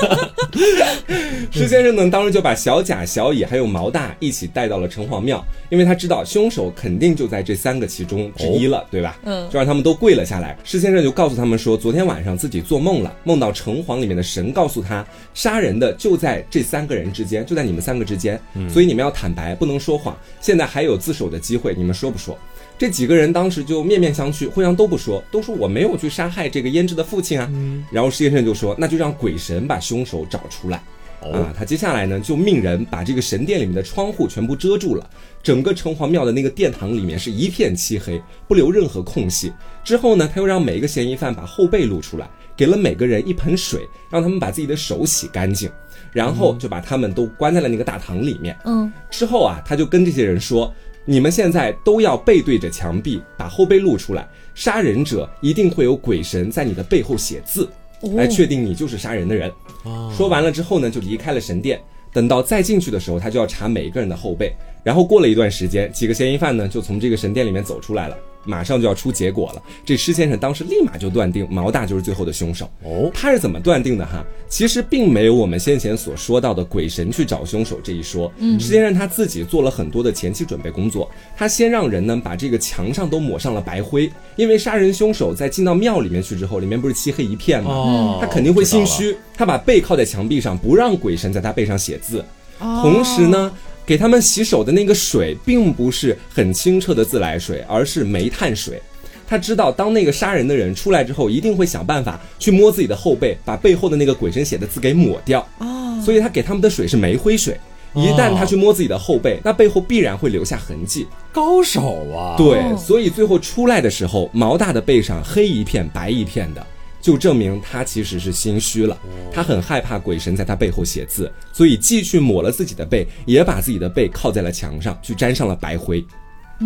施先生呢，当时就把小贾、小乙还有毛大一起带到了城隍庙，因为他知道凶手肯定就在这三个其中之一了，对吧？嗯就让他们都跪了下来。施先生就告诉他们说，昨天晚上自己做梦了，梦到城隍里面的神告诉他，杀人的就在这三个人之间，就在你们三个之间，所以你们要坦白，不能说谎。现在还有自首的机会，你们说不说？这几个人当时就面面相觑，互相都不说，都说我没有去杀害这个胭脂的父亲啊。然后施先生就说，那就让鬼神把凶手找出来。啊，他接下来呢就命人把这个神殿里面的窗户全部遮住了，整个城隍庙的那个殿堂里面是一片漆黑，不留任何空隙。之后呢，他又让每一个嫌疑犯把后背露出来，给了每个人一盆水，让他们把自己的手洗干净，然后就把他们都关在了那个大堂里面。嗯，之后啊，他就跟这些人说：“你们现在都要背对着墙壁，把后背露出来。杀人者一定会有鬼神在你的背后写字，哦来确定你就是杀人的人。”啊说完了之后呢，就离开了神殿。等到再进去的时候，他就要查每一个人的后背。然后过了一段时间，几个嫌疑犯呢就从这个神殿里面走出来了，马上就要出结果了。这施先生当时立马就断定毛大就是最后的凶手。哦，他是怎么断定的哈？其实并没有我们先前所说到的鬼神去找凶手这一说。嗯，施先生他自己做了很多的前期准备工作。他先让人呢把这个墙上都抹上了白灰，因为杀人凶手在进到庙里面去之后，里面不是漆黑一片吗？哦他肯定会心虚，他把背靠在墙壁上，不让鬼神在他背上写字。哦同时呢，给他们洗手的那个水并不是很清澈的自来水，而是煤炭水。他知道，当那个杀人的人出来之后，一定会想办法去摸自己的后背，把背后的那个鬼神写的字给抹掉。哦，所以他给他们的水是煤灰水。一旦他去摸自己的后背，那背后必然会留下痕迹。高手啊！对，哦所以最后出来的时候，毛大的背上黑一片白一片的，就证明他其实是心虚了。他很害怕鬼神在他背后写字，所以既去抹了自己的背，也把自己的背靠在了墙上，去沾上了白灰。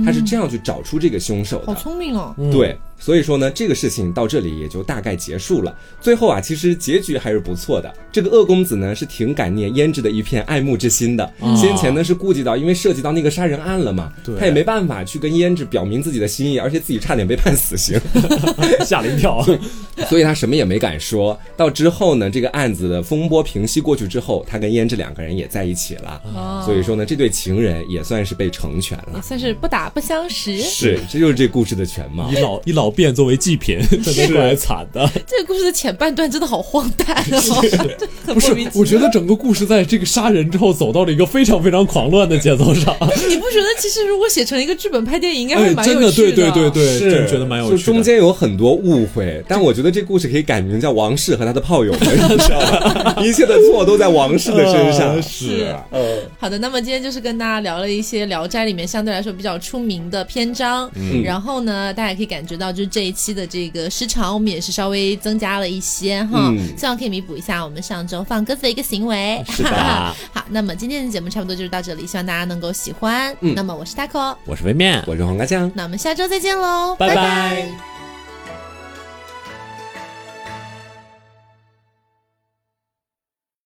他是这样去找出这个凶手的。好聪明哦。对，所以说呢，这个事情到这里也就大概结束了。最后啊，其实结局还是不错的。这个恶公子呢是挺感念胭脂的一片爱慕之心的。先前呢是顾及到，因为涉及到那个杀人案了嘛，他也没办法去跟胭脂表明自己的心意，而且自己差点被判死刑，吓了一跳。所以他什么也没敢说。到之后呢，这个案子的风波平息过去之后，他跟胭脂两个人也在一起了。哦所以说呢，这对情人也算是被成全了。也算是不打不相识。是，这就是这故事的全貌一。老一老卞作为祭品，真的过来惨的。这个故事的前半段真的好荒诞哦，这很不是我觉得整个故事在这个杀人之后走到了一个非常非常狂乱的节奏上。你不觉得其实如果写成一个剧本拍电影，应该会哎，蛮真的，有趣对对对对，是。真觉得蛮有就趣的。中间有很多误会，但我觉得这故事可以改名叫王氏和他的炮友们，你知道吗？一切的错都在王氏的身上。呃是。呃，好的，那么今天就是跟大家聊了一些《聊斋》里面相对来说比较出名的篇章，嗯。然后呢，大家也可以感觉到，就是这一期的这个时长，我们也是稍微增加了一些哈，嗯。希望可以弥补一下我们上周放鸽子的一个行为。是的。好，那么今天的节目差不多就是到这里，希望大家能够喜欢。嗯。那么我是 taco，我是微面，我是黄瓜酱。那我们下周再见喽，拜拜